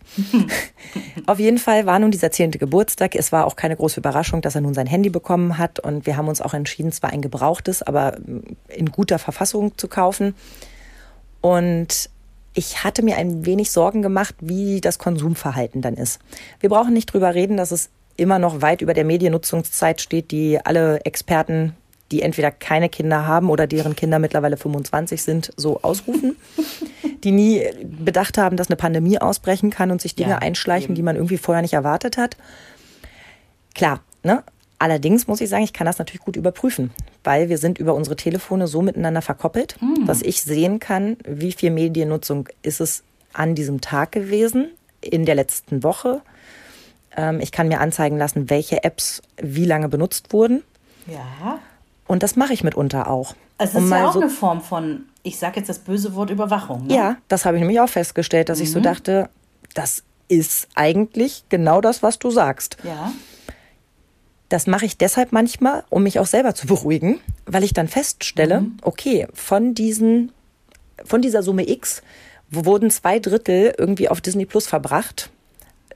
*laughs* Auf jeden Fall war nun dieser zehnte Geburtstag. Es war auch keine große Überraschung, dass er nun sein Handy bekommen hat. Und wir haben uns auch entschieden, zwar ein gebrauchtes, aber in guter Verfassung zu kaufen. Und ich hatte mir ein wenig Sorgen gemacht, wie das Konsumverhalten dann ist. Wir brauchen nicht drüber reden, dass es immer noch weit über der Mediennutzungszeit steht, die alle Experten, die entweder keine Kinder haben oder deren Kinder mittlerweile 25 sind, so ausrufen. *laughs* die nie bedacht haben, dass eine Pandemie ausbrechen kann und sich Dinge Ja, einschleichen, eben. die man irgendwie vorher nicht erwartet hat. Klar, ne? Allerdings muss ich sagen, ich kann das natürlich gut überprüfen, weil wir sind über unsere Telefone so miteinander verkoppelt, dass ich sehen kann, wie viel Mediennutzung ist es an diesem Tag gewesen, in der letzten Woche. Ähm, ich kann mir anzeigen lassen, welche Apps wie lange benutzt wurden. Ja. Und das mache ich mitunter auch. Also es ist ja auch so eine Form von, ich sage jetzt das böse Wort Überwachung. Ne? Ja, das habe ich nämlich auch festgestellt, dass mhm. ich so mhm. dachte, das ist eigentlich genau das, was du sagst. Ja. Das mache ich deshalb manchmal, um mich auch selber zu beruhigen, weil ich dann feststelle, mhm. okay, von diesen, von dieser Summe X wurden zwei Drittel irgendwie auf Disney Plus verbracht,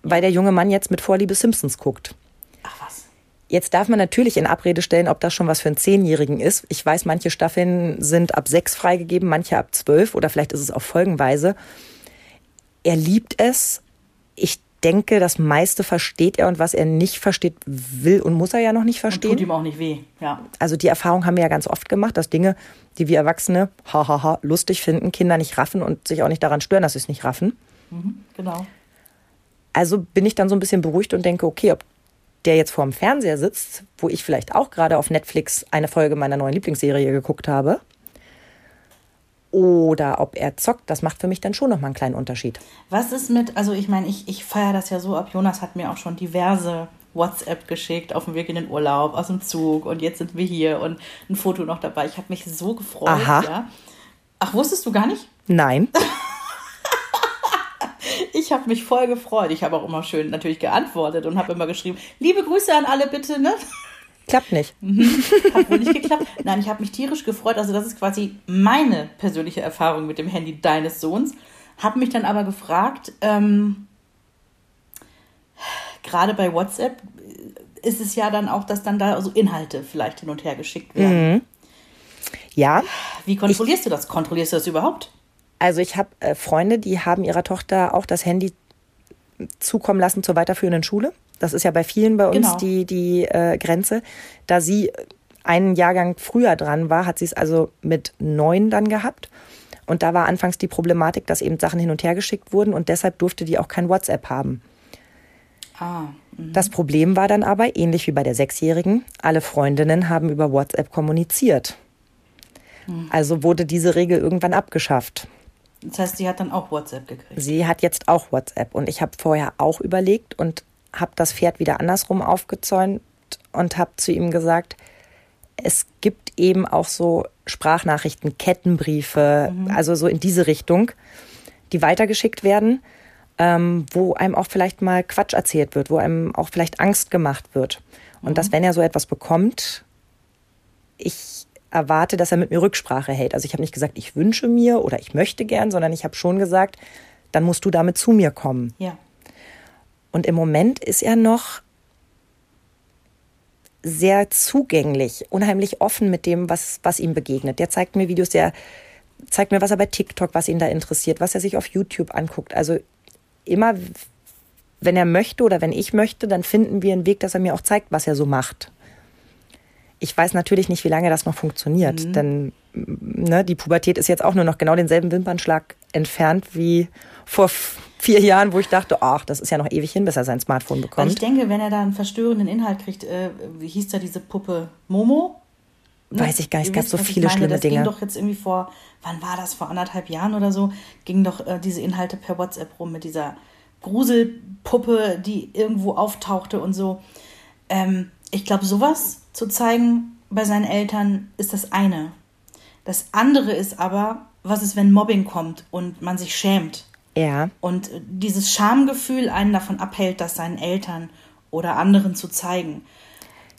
weil der junge Mann jetzt mit Vorliebe Simpsons guckt. Ach was. Jetzt darf man natürlich in Abrede stellen, ob das schon was für einen Zehnjährigen ist. Ich weiß, manche Staffeln sind ab sechs freigegeben, manche ab zwölf oder vielleicht ist es auch folgenweise. Er liebt es. Ich denke, das meiste versteht er und was er nicht versteht, will und muss er ja noch nicht verstehen. Und tut ihm auch nicht weh, ja. Also die Erfahrung haben wir ja ganz oft gemacht, dass Dinge, die wir Erwachsene hahaha lustig finden, Kinder nicht raffen und sich auch nicht daran stören, dass sie es nicht raffen. Mhm, genau. Also bin ich dann so ein bisschen beruhigt und denke, okay, ob der jetzt vor dem Fernseher sitzt, wo ich vielleicht auch gerade auf Netflix eine Folge meiner neuen Lieblingsserie geguckt habe, oder ob er zockt, das macht für mich dann schon nochmal einen kleinen Unterschied. Was ist mit, also ich meine, ich, ich feiere das ja so ab. Jonas hat mir auch schon diverse WhatsApp geschickt auf dem Weg in den Urlaub, aus dem Zug und jetzt sind wir hier und ein Foto noch dabei. Ich habe mich so gefreut. Aha. Ja. Ach, wusstest du gar nicht? Nein. *laughs* ich habe mich voll gefreut. Ich habe auch immer schön natürlich geantwortet und habe immer geschrieben, liebe Grüße an alle bitte, ne? Klappt nicht. Mhm. Hat wohl nicht geklappt. Nein, ich habe mich tierisch gefreut. Also das ist quasi meine persönliche Erfahrung mit dem Handy deines Sohns. Habe mich dann aber gefragt, ähm, gerade bei WhatsApp ist es ja dann auch, dass dann da so Inhalte vielleicht hin und her geschickt werden. Mhm. Ja. Wie kontrollierst ich, du das? Kontrollierst du das überhaupt? Also ich habe äh, Freunde, die haben ihrer Tochter auch das Handy zukommen lassen zur weiterführenden Schule. Das ist ja bei vielen bei uns genau. die, die äh, Grenze. Da sie einen Jahrgang früher dran war, hat sie es also mit neun dann gehabt. Und da war anfangs die Problematik, dass eben Sachen hin und her geschickt wurden und deshalb durfte die auch kein WhatsApp haben. Ah, mh. das Problem war dann aber, ähnlich wie bei der Sechsjährigen, alle Freundinnen haben über WhatsApp kommuniziert. Mhm. Also wurde diese Regel irgendwann abgeschafft. Das heißt, sie hat dann auch WhatsApp gekriegt. Sie hat jetzt auch WhatsApp und ich habe vorher auch überlegt und habe das Pferd wieder andersrum aufgezäunt und habe zu ihm gesagt, es gibt eben auch so Sprachnachrichten, Kettenbriefe, mhm. also so in diese Richtung, die weitergeschickt werden, ähm, wo einem auch vielleicht mal Quatsch erzählt wird, wo einem auch vielleicht Angst gemacht wird. Und mhm. dass, wenn er so etwas bekommt, ich erwarte, dass er mit mir Rücksprache hält. Also ich habe nicht gesagt, ich wünsche mir oder ich möchte gern, sondern ich habe schon gesagt, dann musst du damit zu mir kommen. Ja. Und im Moment ist er noch sehr zugänglich, unheimlich offen mit dem, was, was ihm begegnet. Der zeigt mir Videos, der zeigt mir, was er bei TikTok, was ihn da interessiert, was er sich auf YouTube anguckt. Also immer, wenn er möchte oder wenn ich möchte, dann finden wir einen Weg, dass er mir auch zeigt, was er so macht. Ich weiß natürlich nicht, wie lange das noch funktioniert, mhm. denn ne, die Pubertät ist jetzt auch nur noch genau denselben Wimpernschlag entfernt wie vor vier Jahren, wo ich dachte, ach, das ist ja noch ewig hin, bis er sein Smartphone bekommt. Weil ich denke, wenn er da einen verstörenden Inhalt kriegt, äh, wie hieß da diese Puppe Momo? Ne? Weiß ich gar nicht, es gab so viele schlimme das Dinge. ging doch jetzt irgendwie vor, wann war das, vor anderthalb Jahren oder so, gingen doch äh, diese Inhalte per WhatsApp rum mit dieser Gruselpuppe, die irgendwo auftauchte und so. Ähm, ich glaube, sowas zu zeigen bei seinen Eltern ist das eine. Das andere ist aber, was ist, wenn Mobbing kommt und man sich schämt? Ja. Und dieses Schamgefühl einen davon abhält, das seinen Eltern oder anderen zu zeigen.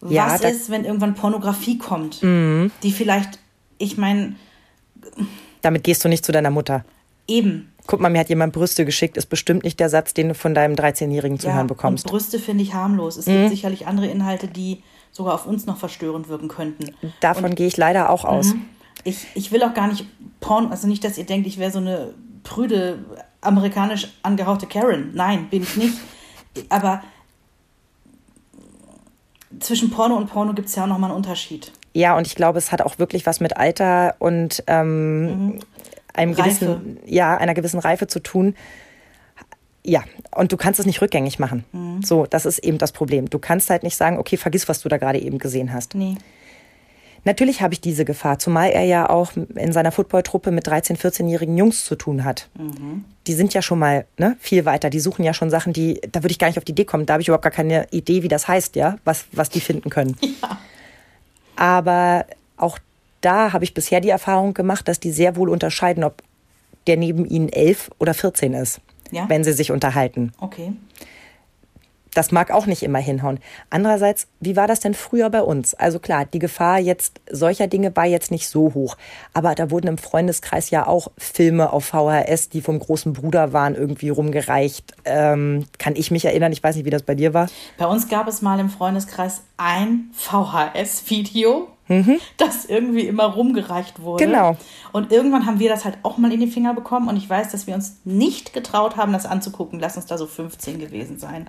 Ja, Was ist, wenn irgendwann Pornografie kommt, mhm. die vielleicht, ich meine. Damit gehst du nicht zu deiner Mutter. Eben. Guck mal, mir hat jemand Brüste geschickt, ist bestimmt nicht der Satz, den du von deinem 13-Jährigen zu ja, hören bekommst. Und Brüste finde ich harmlos. Es mhm. gibt sicherlich andere Inhalte, die sogar auf uns noch verstörend wirken könnten. Davon und, gehe ich leider auch aus. Mhm. Ich, ich will auch gar nicht Porn, also nicht, dass ihr denkt, ich wäre so eine prüde amerikanisch angehauchte Karen. Nein, bin ich nicht. *laughs* Aber zwischen Porno und Porno gibt es ja auch nochmal einen Unterschied. Ja, und ich glaube, es hat auch wirklich was mit Alter und ähm, mhm. einem gewissen, ja, einer gewissen Reife zu tun. Ja, und du kannst es nicht rückgängig machen. Mhm. So, das ist eben das Problem. Du kannst halt nicht sagen, okay, vergiss, was du da gerade eben gesehen hast. Nee. Natürlich habe ich diese Gefahr, zumal er ja auch in seiner Footballtruppe mit 13-, 14-jährigen Jungs zu tun hat. Mhm. Die sind ja schon mal ne, viel weiter. Die suchen ja schon Sachen, die, da würde ich gar nicht auf die Idee kommen. Da habe ich überhaupt gar keine Idee, wie das heißt, ja, was, was die finden können. *laughs* Ja. Aber auch da habe ich bisher die Erfahrung gemacht, dass die sehr wohl unterscheiden, ob der neben ihnen elf oder 14 ist, Ja? wenn sie sich unterhalten. Okay. Das mag auch nicht immer hinhauen. Andererseits, wie war das denn früher bei uns? Also klar, die Gefahr jetzt solcher Dinge war jetzt nicht so hoch. Aber da wurden im Freundeskreis ja auch Filme auf VHS, die vom großen Bruder waren, irgendwie rumgereicht. Ähm, kann ich mich erinnern? Ich weiß nicht, wie das bei dir war. Bei uns gab es mal im Freundeskreis ein VHS-Video, das irgendwie immer rumgereicht wurde. Mhm. Genau. Und irgendwann haben wir das halt auch mal in die Finger bekommen und ich weiß, dass wir uns nicht getraut haben, das anzugucken. Lass uns da so 15 gewesen sein.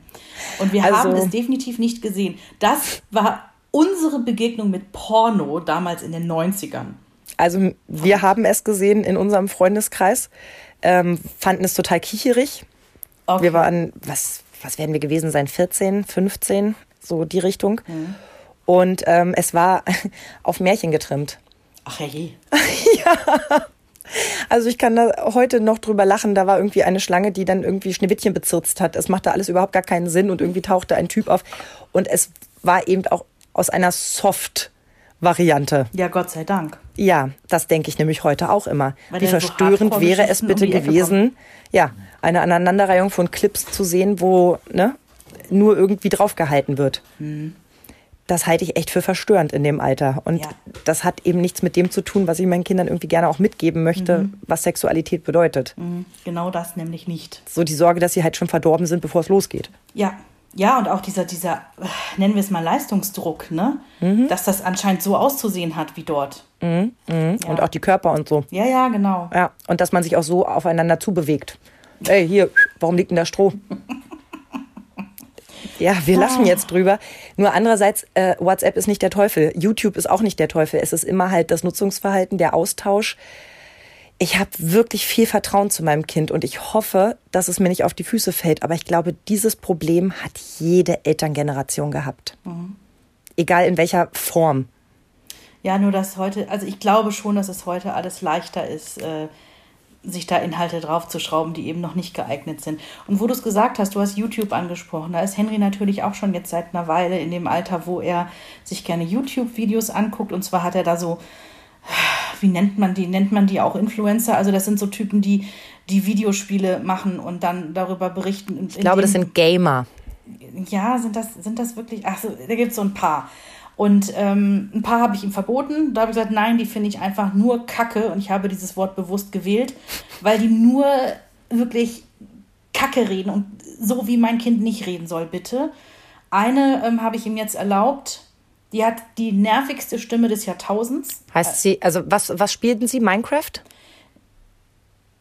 Und wir Also- haben es definitiv nicht gesehen. Das war unsere Begegnung mit Porno damals in den 90ern. Also wir haben es gesehen in unserem Freundeskreis, ähm, fanden es total kicherig. Okay. Wir waren, was, was werden wir gewesen sein? 14, 15, so die Richtung. Und ähm, es war *laughs* auf Märchen getrimmt. Ach je. *laughs* Also ich kann da heute noch drüber lachen. Da war irgendwie eine Schlange, die dann irgendwie Schneewittchen bezirzt hat. Es machte alles überhaupt gar keinen Sinn und irgendwie tauchte ein Typ auf. Und es war eben auch aus einer Soft-Variante. Ja, Gott sei Dank. Ja, das denke ich nämlich heute auch immer. Weil Wie da so verstörend wäre es bitte um gewesen, ja, eine Aneinanderreihung von Clips zu sehen, wo ne, nur irgendwie draufgehalten wird. Das halte ich echt für verstörend in dem Alter. Und Ja. das hat eben nichts mit dem zu tun, was ich meinen Kindern irgendwie gerne auch mitgeben möchte, was Sexualität bedeutet. Mhm, Genau das nämlich nicht. So die Sorge, dass sie halt schon verdorben sind, bevor es losgeht. Ja, ja, und auch dieser, dieser, äh, nennen wir es mal Leistungsdruck, ne? Dass das anscheinend so auszusehen hat wie dort. Und auch die Körper und so. Ja, ja, genau. Ja, und dass man sich auch so aufeinander zubewegt. Ey, hier, warum liegt denn da Stroh? *laughs* Ja, wir lachen jetzt drüber. Nur andererseits, äh, WhatsApp ist nicht der Teufel. YouTube ist auch nicht der Teufel. Es ist immer halt das Nutzungsverhalten, der Austausch. Ich habe wirklich viel Vertrauen zu meinem Kind und ich hoffe, dass es mir nicht auf die Füße fällt. Aber ich glaube, dieses Problem hat jede Elterngeneration gehabt. Egal in welcher Form. Ja, nur dass heute, also ich glaube schon, dass es heute alles leichter ist, äh, sich da Inhalte draufzuschrauben, die eben noch nicht geeignet sind. Und wo du es gesagt hast, du hast YouTube angesprochen, da ist Henry natürlich auch schon jetzt seit einer Weile in dem Alter, wo er sich gerne YouTube-Videos anguckt. Und zwar hat er da so, wie nennt man die? Nennt man die auch Influencer? Also das sind so Typen, die die Videospiele machen und dann darüber berichten. Ich glaube, das sind Gamer. Ja, sind das, sind das wirklich? Ach da gibt es so ein paar. Und ähm, ein paar habe ich ihm verboten. Da habe ich gesagt, nein, die finde ich einfach nur Kacke. Und ich habe dieses Wort bewusst gewählt, weil die nur wirklich Kacke reden und so wie mein Kind nicht reden soll, bitte. Eine ähm, habe ich ihm jetzt erlaubt. Die hat die nervigste Stimme des Jahrtausends. Heißt sie, also was, was spielten sie? Minecraft?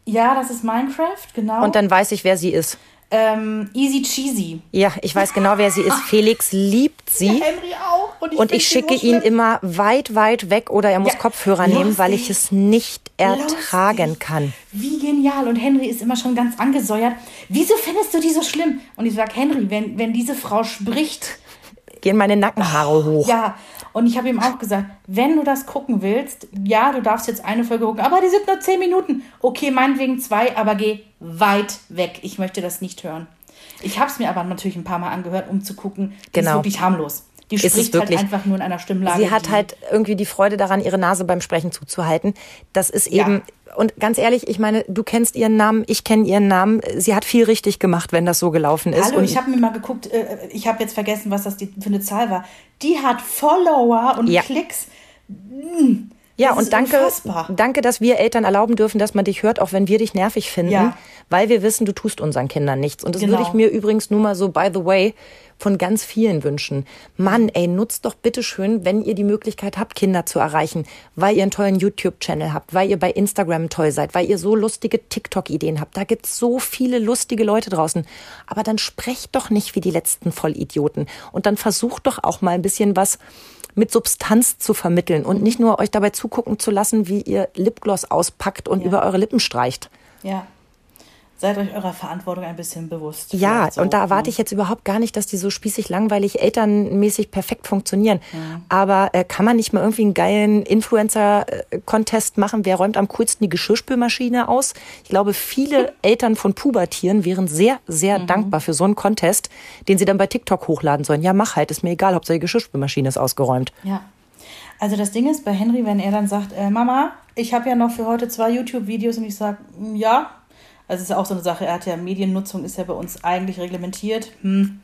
Ja, das ist Minecraft, genau. Und dann weiß ich, wer sie ist. Ähm, Easy Cheesy. Ja, ich weiß genau, wer sie ist. *laughs* Felix liebt sie. Henry auch. Und ich, Und ich schicke so ihn schlimm. immer weit, weit weg oder er muss Ja, Kopfhörer nehmen, weil ich lustig. es nicht ertragen Lustig. kann. Wie genial. Und Henry ist immer schon ganz angesäuert. Wieso findest du die so schlimm? Und ich sage, Henry, wenn, wenn diese Frau spricht, Gehen meine Nackenhaare hoch. ja. Und ich habe ihm auch gesagt, wenn du das gucken willst, ja, du darfst jetzt eine Folge gucken, aber die sind nur zehn Minuten. Okay, meinetwegen zwei, aber geh weit weg. Ich möchte das nicht hören. Ich habe es mir aber natürlich ein paar Mal angehört, um zu gucken, Genau. ist wirklich harmlos. Die Ist es spricht wirklich. halt einfach nur in einer Stimmlage. Sie hat halt irgendwie die Freude daran, ihre Nase beim Sprechen zuzuhalten. Das ist eben, und ganz ehrlich, ich meine, du kennst ihren Namen, ich kenne ihren Namen. Sie hat viel richtig gemacht, wenn das so gelaufen ist. Hallo, und ich habe mir mal geguckt, äh, ich habe jetzt vergessen, was das die, für eine Zahl war. Die hat Follower und Ja. Klicks. Ja, Das und danke, unfassbar. danke, dass wir Eltern erlauben dürfen, dass man dich hört, auch wenn wir dich nervig finden, Ja. weil wir wissen, du tust unseren Kindern nichts. Und das Genau. würde ich mir übrigens nur mal so, by the way, von ganz vielen wünschen. Mann, ey, nutzt doch bitte schön, wenn ihr die Möglichkeit habt, Kinder zu erreichen, weil ihr einen tollen YouTube-Channel habt, weil ihr bei Instagram toll seid, weil ihr so lustige TikTok-Ideen habt. Da gibt's so viele lustige Leute draußen. Aber dann sprecht doch nicht wie die letzten Vollidioten. Und dann versucht doch auch mal ein bisschen was mit Substanz zu vermitteln und nicht nur euch dabei zugucken zu lassen, wie ihr Lipgloss auspackt und über eure Lippen streicht. Ja. Seid euch eurer Verantwortung ein bisschen bewusst. Ja, so, und da erwarte ne? ich jetzt überhaupt gar nicht, dass die so spießig, langweilig, elternmäßig perfekt funktionieren. Aber äh, kann man nicht mal irgendwie einen geilen Influencer-Contest machen? Wer räumt am coolsten die Geschirrspülmaschine aus? Ich glaube, viele *laughs* Eltern von Pubertieren wären sehr, sehr dankbar für so einen Contest, den sie dann bei TikTok hochladen sollen. Ja, mach halt, ist mir egal, Hauptsache die Geschirrspülmaschine ist ausgeräumt. Ja. Also das Ding ist bei Henry, wenn er dann sagt, äh, Mama, ich habe ja noch für heute zwei YouTube-Videos und ich sage, ja. Also es ist auch so eine Sache, er hat ja Mediennutzung, ist ja bei uns eigentlich reglementiert. Hm.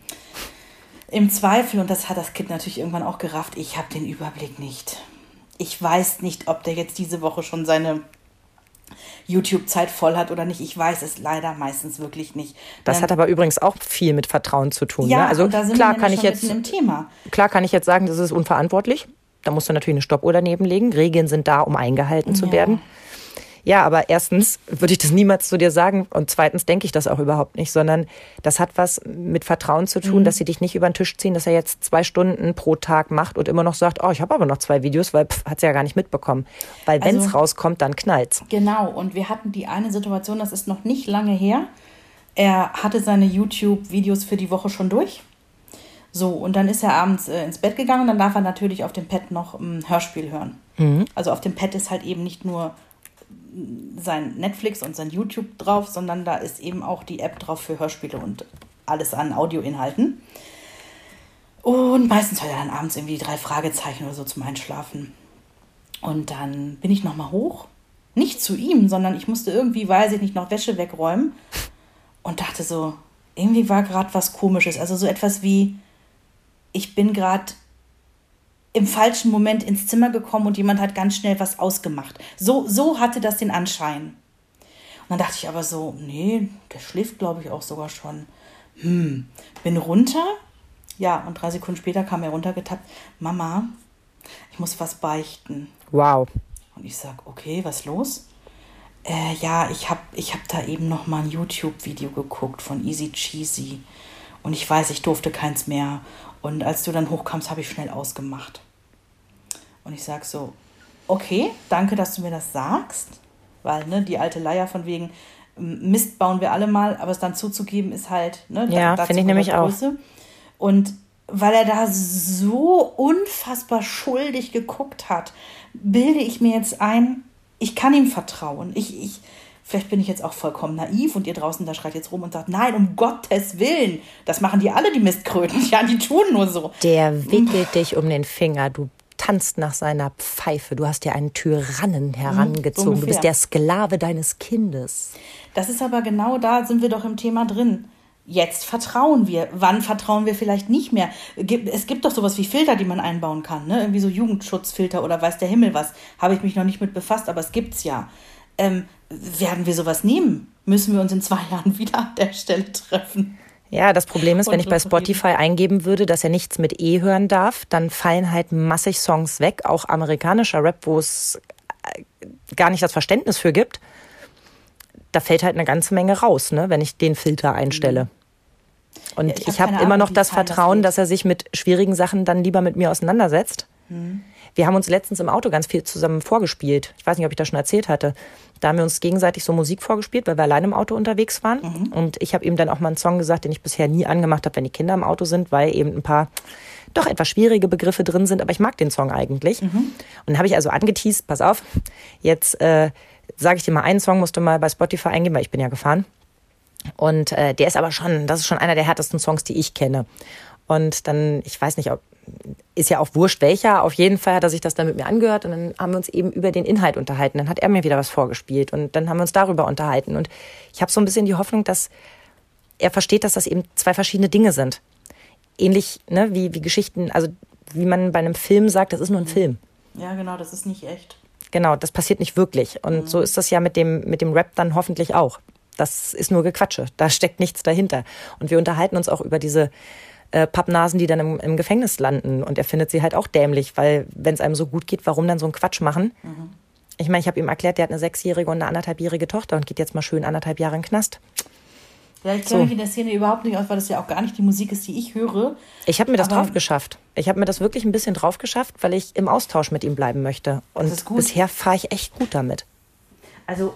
Im Zweifel, und das hat das Kind natürlich irgendwann auch gerafft, ich habe den Überblick nicht. Ich weiß nicht, ob der jetzt diese Woche schon seine YouTube-Zeit voll hat oder nicht. Ich weiß es leider meistens wirklich nicht. Das hat aber übrigens auch viel mit Vertrauen zu tun. Ja, ne? also klar kann ich jetzt klar kann ich jetzt sagen, das ist unverantwortlich. Da musst du natürlich eine Stoppuhr daneben legen. Regeln sind da, um eingehalten ja. zu werden. Ja, aber erstens würde ich das niemals zu dir sagen und zweitens denke ich das auch überhaupt nicht, sondern das hat was mit Vertrauen zu tun, mhm. dass sie dich nicht über den Tisch ziehen, dass er jetzt zwei Stunden pro Tag macht und immer noch sagt, oh, ich habe aber noch zwei Videos, weil pff, hat sie ja gar nicht mitbekommen. Weil wenn es also, rauskommt, dann knallt's. Genau, und wir hatten die eine Situation, das ist noch nicht lange her. Er hatte seine YouTube-Videos für die Woche schon durch. So, und dann ist er abends äh, ins Bett gegangen und dann darf er natürlich auf dem Pad noch ein Hörspiel hören. Mhm. Also auf dem Pad ist halt eben nicht nur sein Netflix und sein YouTube drauf, sondern da ist eben auch die App drauf für Hörspiele und alles an Audioinhalten. Und meistens hört er dann abends irgendwie drei Fragezeichen oder so zum Einschlafen. Und dann bin ich nochmal hoch. Nicht zu ihm, sondern ich musste irgendwie, weiß ich nicht, noch Wäsche wegräumen. Und dachte so, irgendwie war gerade was Komisches. Also so etwas wie, ich bin gerade im falschen Moment ins Zimmer gekommen und jemand hat ganz schnell was ausgemacht. So, so hatte das den Anschein. Und dann dachte ich aber so, nee, der schläft, glaube ich, auch sogar schon. Hm, bin runter. Ja, und drei Sekunden später kam er runtergetappt. Mama, ich muss was beichten. Wow. Und ich sag, okay, was los? Äh, ja, ich habe ich hab da eben noch mal ein YouTube-Video geguckt von Easy Cheesy. Und ich weiß, ich durfte keins mehr. Und als du dann hochkamst, habe ich schnell ausgemacht. Und ich sage so, okay, danke, dass du mir das sagst, weil ne, die alte Leier von wegen Mist bauen wir alle mal, aber es dann zuzugeben ist halt, ne, ja, finde ich nämlich Größe. auch. Und weil er da so unfassbar schuldig geguckt hat, bilde ich mir jetzt ein, ich kann ihm vertrauen. Ich, ich, vielleicht bin ich jetzt auch vollkommen naiv und ihr draußen da schreit jetzt rum und sagt, nein, um Gottes Willen, das machen die alle, die Mistkröten. *laughs* Ja, die tun nur so. Der wickelt dich um den Finger, du tanzt nach seiner Pfeife. Du hast dir einen Tyrannen herangezogen. Mhm, du bist der Sklave deines Kindes. Das ist aber genau da, sind wir doch im Thema drin. Jetzt vertrauen wir. Wann vertrauen wir vielleicht nicht mehr? Es gibt doch sowas wie Filter, die man einbauen kann. Ne? Irgendwie so Jugendschutzfilter oder weiß der Himmel was. Habe ich mich noch nicht mit befasst, aber es gibt's ja. Ähm, werden wir sowas nehmen? Müssen wir uns in zwei *laughs* Jahren wieder an der Stelle treffen? Ja, das Problem ist, wenn ich bei Spotify eingeben würde, dass er nichts mit E hören darf, dann fallen halt massig Songs weg, auch amerikanischer Rap, wo es äh, gar nicht das Verständnis für gibt. Da fällt halt eine ganze Menge raus, ne, wenn ich den Filter einstelle. Und ja, ich, ich habe immer noch das Vertrauen, das dass er sich mit schwierigen Sachen dann lieber mit mir auseinandersetzt. Mhm. Wir haben uns letztens im Auto ganz viel zusammen vorgespielt. Ich weiß nicht, ob ich das schon erzählt hatte. Da haben wir uns gegenseitig so Musik vorgespielt, weil wir allein im Auto unterwegs waren. Mhm. Und ich habe ihm dann auch mal einen Song gesagt, den ich bisher nie angemacht habe, wenn die Kinder im Auto sind, weil eben ein paar doch etwas schwierige Begriffe drin sind. Aber ich mag den Song eigentlich. Mhm. Und dann habe ich also angeteased, pass auf, jetzt äh, sage ich dir mal einen Song, musst du mal bei Spotify eingeben, weil ich bin ja gefahren. Und äh, der ist aber schon, das ist schon einer der härtesten Songs, die ich kenne. Und dann, ich weiß nicht, ob ist ja auch wurscht welcher. Auf jeden Fall hat er sich das dann mit mir angehört und dann haben wir uns eben über den Inhalt unterhalten. Dann hat er mir wieder was vorgespielt und dann haben wir uns darüber unterhalten. Und ich habe so ein bisschen die Hoffnung, dass er versteht, dass das eben zwei verschiedene Dinge sind. Ähnlich ne, wie, wie Geschichten, also wie man bei einem Film sagt, das ist nur ein Film. Ja, genau, das ist nicht echt. Genau, das passiert nicht wirklich. Und mhm. so ist das ja mit dem, mit dem Rap dann hoffentlich auch. Das ist nur Gequatsche. Da steckt nichts dahinter. Und wir unterhalten uns auch über diese äh, Pappnasen, die dann im, im, Gefängnis landen. Und er findet sie halt auch dämlich, weil wenn es einem so gut geht, warum dann so einen Quatsch machen? Mhm. Ich meine, ich habe ihm erklärt, der hat eine sechsjährige und eine anderthalbjährige Tochter und geht jetzt mal schön anderthalb Jahre in den Knast. Ja, ich kenne so. mich in der Szene überhaupt nicht aus, weil das ja auch gar nicht die Musik ist, die ich höre. Ich habe mir das drauf geschafft. Ich habe mir das wirklich ein bisschen drauf geschafft, weil ich im Austausch mit ihm bleiben möchte. Und bisher fahre ich echt gut damit. Also,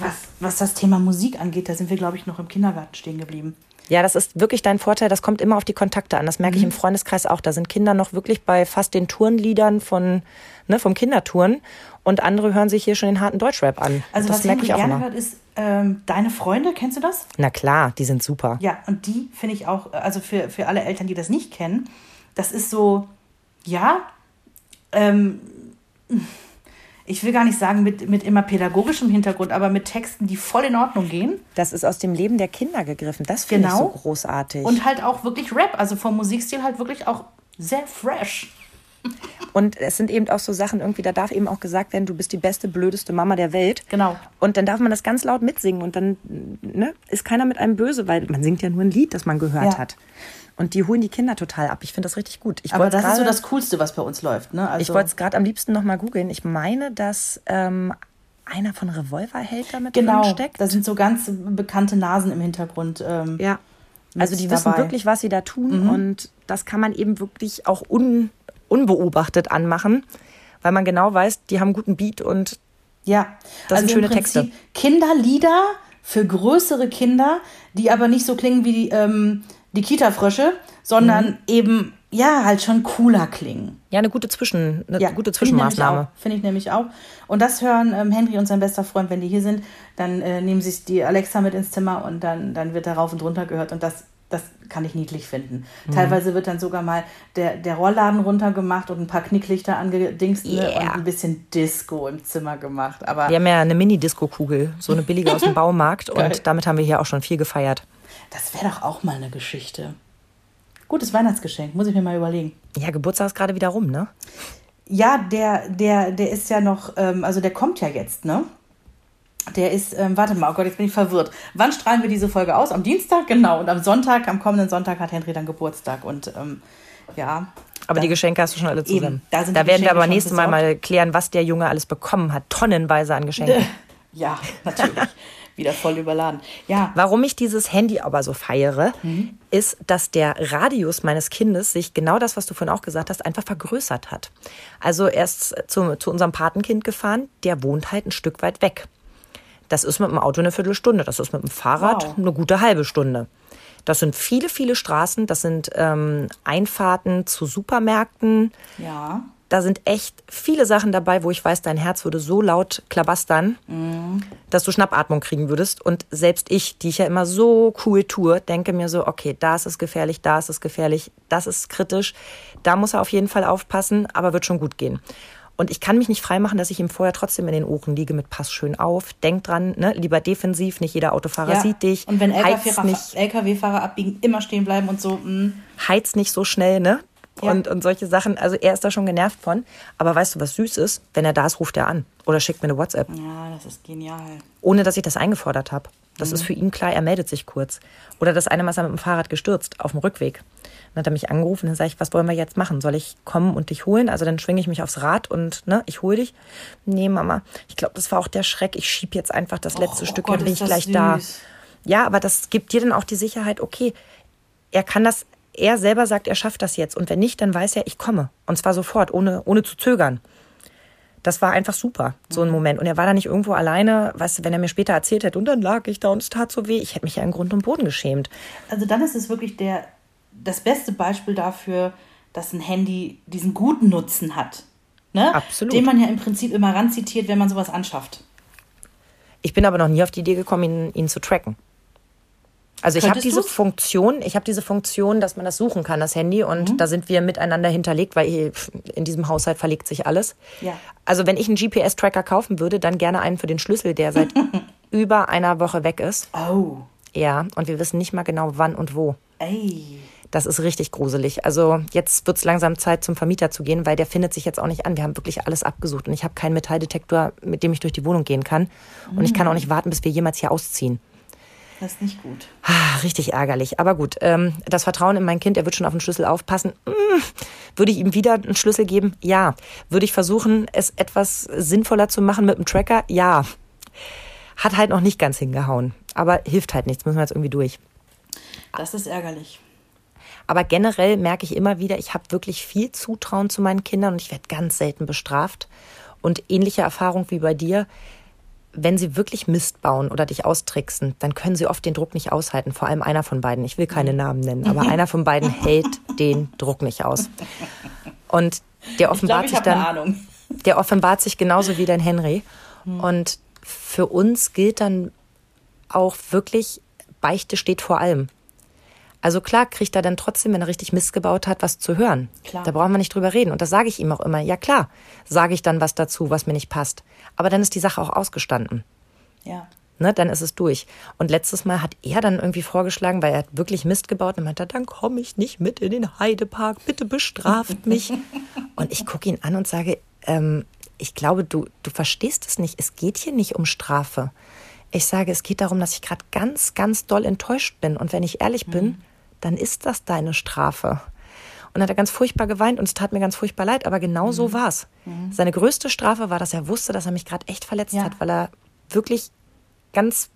was, was das Thema Musik angeht, da sind wir, glaube ich, noch im Kindergarten stehen geblieben. Ja, das ist wirklich dein Vorteil. Das kommt immer auf die Kontakte an. Das merke mhm. ich im Freundeskreis auch. Da sind Kinder noch wirklich bei fast den Turnliedern von, ne, vom Kindertouren. Und andere hören sich hier schon den harten Deutschrap an. Also das was merke ich auch gerne hört, ist ähm, deine Freunde. Kennst du das? Na klar, die sind super. Ja, und die finde ich auch, also für, für alle Eltern, die das nicht kennen, das ist so, ja, ähm, ich will gar nicht sagen mit, mit immer pädagogischem Hintergrund, aber mit Texten, die voll in Ordnung gehen. Das ist aus dem Leben der Kinder gegriffen. Das finde Genau. ich so großartig. Und halt auch wirklich Rap, also vom Musikstil halt wirklich auch sehr fresh. *laughs* Und es sind eben auch so Sachen irgendwie, da darf eben auch gesagt werden, du bist die beste, blödeste Mama der Welt. Genau. Und dann darf man das ganz laut mitsingen und dann ne, ist keiner mit einem böse, weil man singt ja nur ein Lied, das man gehört Ja. hat. Und die holen die Kinder total ab. Ich finde das richtig gut. Ich Aber das ist so das Coolste, was bei uns läuft. Ne? Also, Ich wollte es gerade am liebsten noch mal googeln. Ich meine, dass ähm, einer von Revolverheld damit genau, drin steckt. da sind so ganz bekannte Nasen im Hintergrund. Ähm, Ja. Also die wissen dabei. Mhm. wirklich, was sie da tun und das kann man eben wirklich auch un, unbeobachtet anmachen, weil man genau weiß, die haben einen guten Beat und Ja, Das sind also schöne im Prinzip Texte. Kinderlieder für größere Kinder, die aber nicht so klingen wie die, ähm, die Kita-Frösche, sondern Mhm. eben, ja, halt schon cooler klingen. ja, eine gute Zwischen, eine Ja, gute finde ich nämlich Zwischenmaßnahme. Finde ich nämlich auch. Und das hören ähm, Henry und sein bester Freund, wenn die hier sind, dann äh, nehmen sich die Alexa mit ins Zimmer und dann, dann wird da rauf und runter gehört und das, das kann ich niedlich finden. Mhm. Teilweise wird dann sogar mal der, der Rollladen runtergemacht und ein paar Knicklichter angedingst ne, Yeah. und ein bisschen Disco im Zimmer gemacht. Aber Wir haben ja eine Mini-Disco-Kugel, so eine billige aus dem *laughs* Baumarkt und damit haben wir hier auch schon viel gefeiert. das wäre doch auch mal eine Geschichte. Gutes Weihnachtsgeschenk, muss ich mir mal überlegen. Ja, Geburtstag ist gerade wieder rum, ne? Ja, der, der, der ist ja noch, ähm, also der kommt ja jetzt, ne? Der ist, ähm, warte mal, oh Gott, jetzt bin ich verwirrt. Wann strahlen wir diese Folge aus? Am Dienstag? Genau. Und am Sonntag, am kommenden Sonntag hat Henry dann Geburtstag. Und ähm, ja. Aber da- die Geschenke hast du schon alle Eben, zusammen. da sind da die werden wir aber nächstes Mal mal klären, was der Junge alles bekommen hat. Tonnenweise an Geschenken. *laughs* Ja, natürlich. Wieder voll überladen. Ja, Warum ich dieses Handy aber so feiere, Mhm. ist, dass der Radius meines Kindes sich genau das, was du vorhin auch gesagt hast, einfach vergrößert hat. Also er ist zu, zu unserem Patenkind gefahren, der wohnt halt ein Stück weit weg. Das ist mit dem Auto eine Viertelstunde, das ist mit dem Fahrrad Wow. eine gute halbe Stunde. Das sind viele, viele Straßen, das sind ähm, Einfahrten zu Supermärkten, ja. da sind echt viele Sachen dabei, wo ich weiß, dein Herz würde so laut klabastern, dass du Schnappatmung kriegen würdest. Und selbst ich, die ich ja immer so cool tue, denke mir so, okay, da ist es gefährlich, da ist es gefährlich, das ist kritisch, da muss er auf jeden Fall aufpassen, aber wird schon gut gehen. Und ich kann mich nicht freimachen, dass ich ihm vorher trotzdem in den Ohren liege mit Pass schön auf, denk dran, ne, lieber defensiv, nicht jeder Autofahrer ja. sieht dich, Und wenn LKW-Fahrer LKW-Fahrer abbiegen, immer stehen bleiben und so. Mh. heiz nicht so schnell, ne? Ja. Und, und solche Sachen. Also er ist da schon genervt von. Aber weißt du, was süß ist? Wenn er da ist, ruft er an. Oder schickt mir eine WhatsApp. Ja, das ist genial. Ohne dass ich das eingefordert habe. Das Mhm. ist für ihn klar, er meldet sich kurz. Oder das eine Mal ist er mit dem Fahrrad gestürzt auf dem Rückweg. Dann hat er mich angerufen, dann sage ich, was wollen wir jetzt machen? Soll ich kommen und dich holen? Also dann schwinge ich mich aufs Rad und ne, ich hole dich. Nee, Mama, ich glaube, das war auch der Schreck. Ich schieb jetzt einfach das letzte oh Stück, Gott, dann bin ich gleich da. süß. Ja, aber das gibt dir dann auch die Sicherheit, okay, er kann das, er selber sagt, er schafft das jetzt. Und wenn nicht, dann weiß er, ich komme. Und zwar sofort, ohne, ohne zu zögern. Das war einfach super, so ein Moment. Und er war da nicht irgendwo alleine, weißt du, wenn er mir später erzählt hätte, und dann lag ich da und es tat so weh, ich hätte mich ja im Grund und Boden geschämt. Also dann ist es wirklich der, das beste Beispiel dafür, dass ein Handy diesen guten Nutzen hat. Ne? Absolut. Den man ja im Prinzip immer ranzitiert, wenn man sowas anschafft. Ich bin aber noch nie auf die Idee gekommen, ihn, ihn zu tracken. Also ich habe diese du's? Funktion, ich habe diese Funktion, dass man das suchen kann, das Handy, und Mhm. da sind wir miteinander hinterlegt, weil eh, in diesem Haushalt verlegt sich alles. Ja. Also wenn ich einen GPS-Tracker kaufen würde, dann gerne einen für den Schlüssel, der seit *laughs* über einer Woche weg ist. Oh, Ja, und wir wissen nicht mal genau wann und wo. ey. Das ist richtig gruselig. Also jetzt wird's langsam Zeit, zum Vermieter zu gehen, weil der findet sich jetzt auch nicht an. Wir haben wirklich alles abgesucht und ich habe keinen Metalldetektor, mit dem ich durch die Wohnung gehen kann. Und ich kann auch nicht warten, bis wir jemals hier ausziehen. Das ist nicht gut. Ah, richtig ärgerlich. Aber gut, ähm, das Vertrauen in mein Kind, er wird schon auf den Schlüssel aufpassen. Mm, würde ich ihm wieder einen Schlüssel geben? Ja. Würde ich versuchen, es etwas sinnvoller zu machen mit dem Tracker? Ja. Hat halt noch nicht ganz hingehauen. Aber hilft halt nichts, müssen wir jetzt irgendwie durch. Das ist ärgerlich. Aber generell merke ich immer wieder, ich habe wirklich viel Zutrauen zu meinen Kindern und ich werde ganz selten bestraft. Und ähnliche Erfahrung wie bei dir, wenn sie wirklich Mist bauen oder dich austricksen, dann können sie oft den Druck nicht aushalten. Vor allem einer von beiden. Ich will keine Namen nennen, aber *laughs* einer von beiden hält den Druck nicht aus. Und der Ich offenbart ich sich habe eine dann Ahnung. der offenbart sich genauso wie dein Henry. Und für uns gilt dann auch wirklich, Beichte steht vor allem. Also klar kriegt er dann trotzdem, wenn er richtig Mist gebaut hat, was zu hören. Klar. Da brauchen wir nicht drüber reden. Und das sage ich ihm auch immer. Ja klar, sage ich dann was dazu, was mir nicht passt. Aber dann ist die Sache auch ausgestanden. Ja. Ne, dann ist es durch. Und letztes Mal hat er dann irgendwie vorgeschlagen, weil er hat wirklich Mist gebaut und meinte, dann komme ich nicht mit in den Heidepark, bitte bestraft *laughs* mich. und ich gucke ihn an und sage, ähm, ich glaube, du, du verstehst es nicht. Es geht hier nicht um Strafe. Ich sage, es geht darum, dass ich gerade ganz, ganz doll enttäuscht bin. Und wenn ich ehrlich bin, dann ist das deine Strafe. Und dann hat er ganz furchtbar geweint und es tat mir ganz furchtbar leid, aber genau so war es. Seine größte Strafe war, dass er wusste, dass er mich gerade echt verletzt Ja. hat, weil er wirklich ganz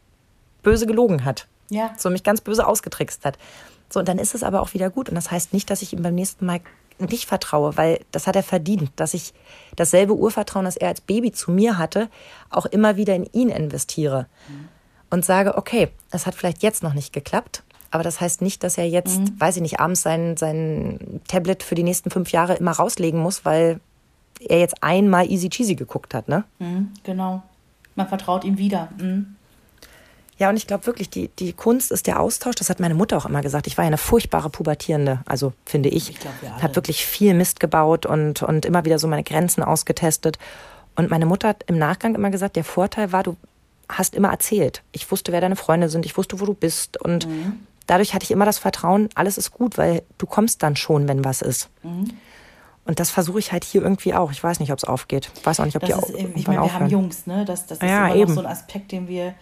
böse gelogen hat. Ja. So mich ganz böse ausgetrickst hat. So, und dann ist es aber auch wieder gut. Und das heißt nicht, dass ich ihm beim nächsten Mal nicht vertraue, weil das hat er verdient, dass ich dasselbe Urvertrauen, das er als Baby zu mir hatte, auch immer wieder in ihn investiere. Und sage, okay, es hat vielleicht jetzt noch nicht geklappt, aber das heißt nicht, dass er jetzt, weiß ich nicht, abends sein, sein Tablet für die nächsten fünf Jahre immer rauslegen muss, weil er jetzt einmal Easy Cheesy geguckt hat, ne? Mhm, genau. Man vertraut ihm wieder. Mhm. Ja, und ich glaube wirklich, die, die Kunst ist der Austausch. Das hat meine Mutter auch immer gesagt. Ich war ja eine furchtbare Pubertierende, also finde ich. Ich glaub, wir alle. Habe wirklich viel Mist gebaut und, und immer wieder so meine Grenzen ausgetestet. Und meine Mutter hat im Nachgang immer gesagt, der Vorteil war, du hast immer erzählt. Ich wusste, wer deine Freunde sind, ich wusste, wo du bist. Und Mhm. Dadurch hatte ich immer das Vertrauen, alles ist gut, weil du kommst dann schon, wenn was ist. Mhm. Und das versuche ich halt hier irgendwie auch. Ich weiß nicht, ob es aufgeht. Ich weiß auch nicht, ob die Das auch ist, eben- ich meine, wir haben aufhören. Jungs, ne? Das, das ist Ja, immer eben. noch so ein Aspekt, den wir.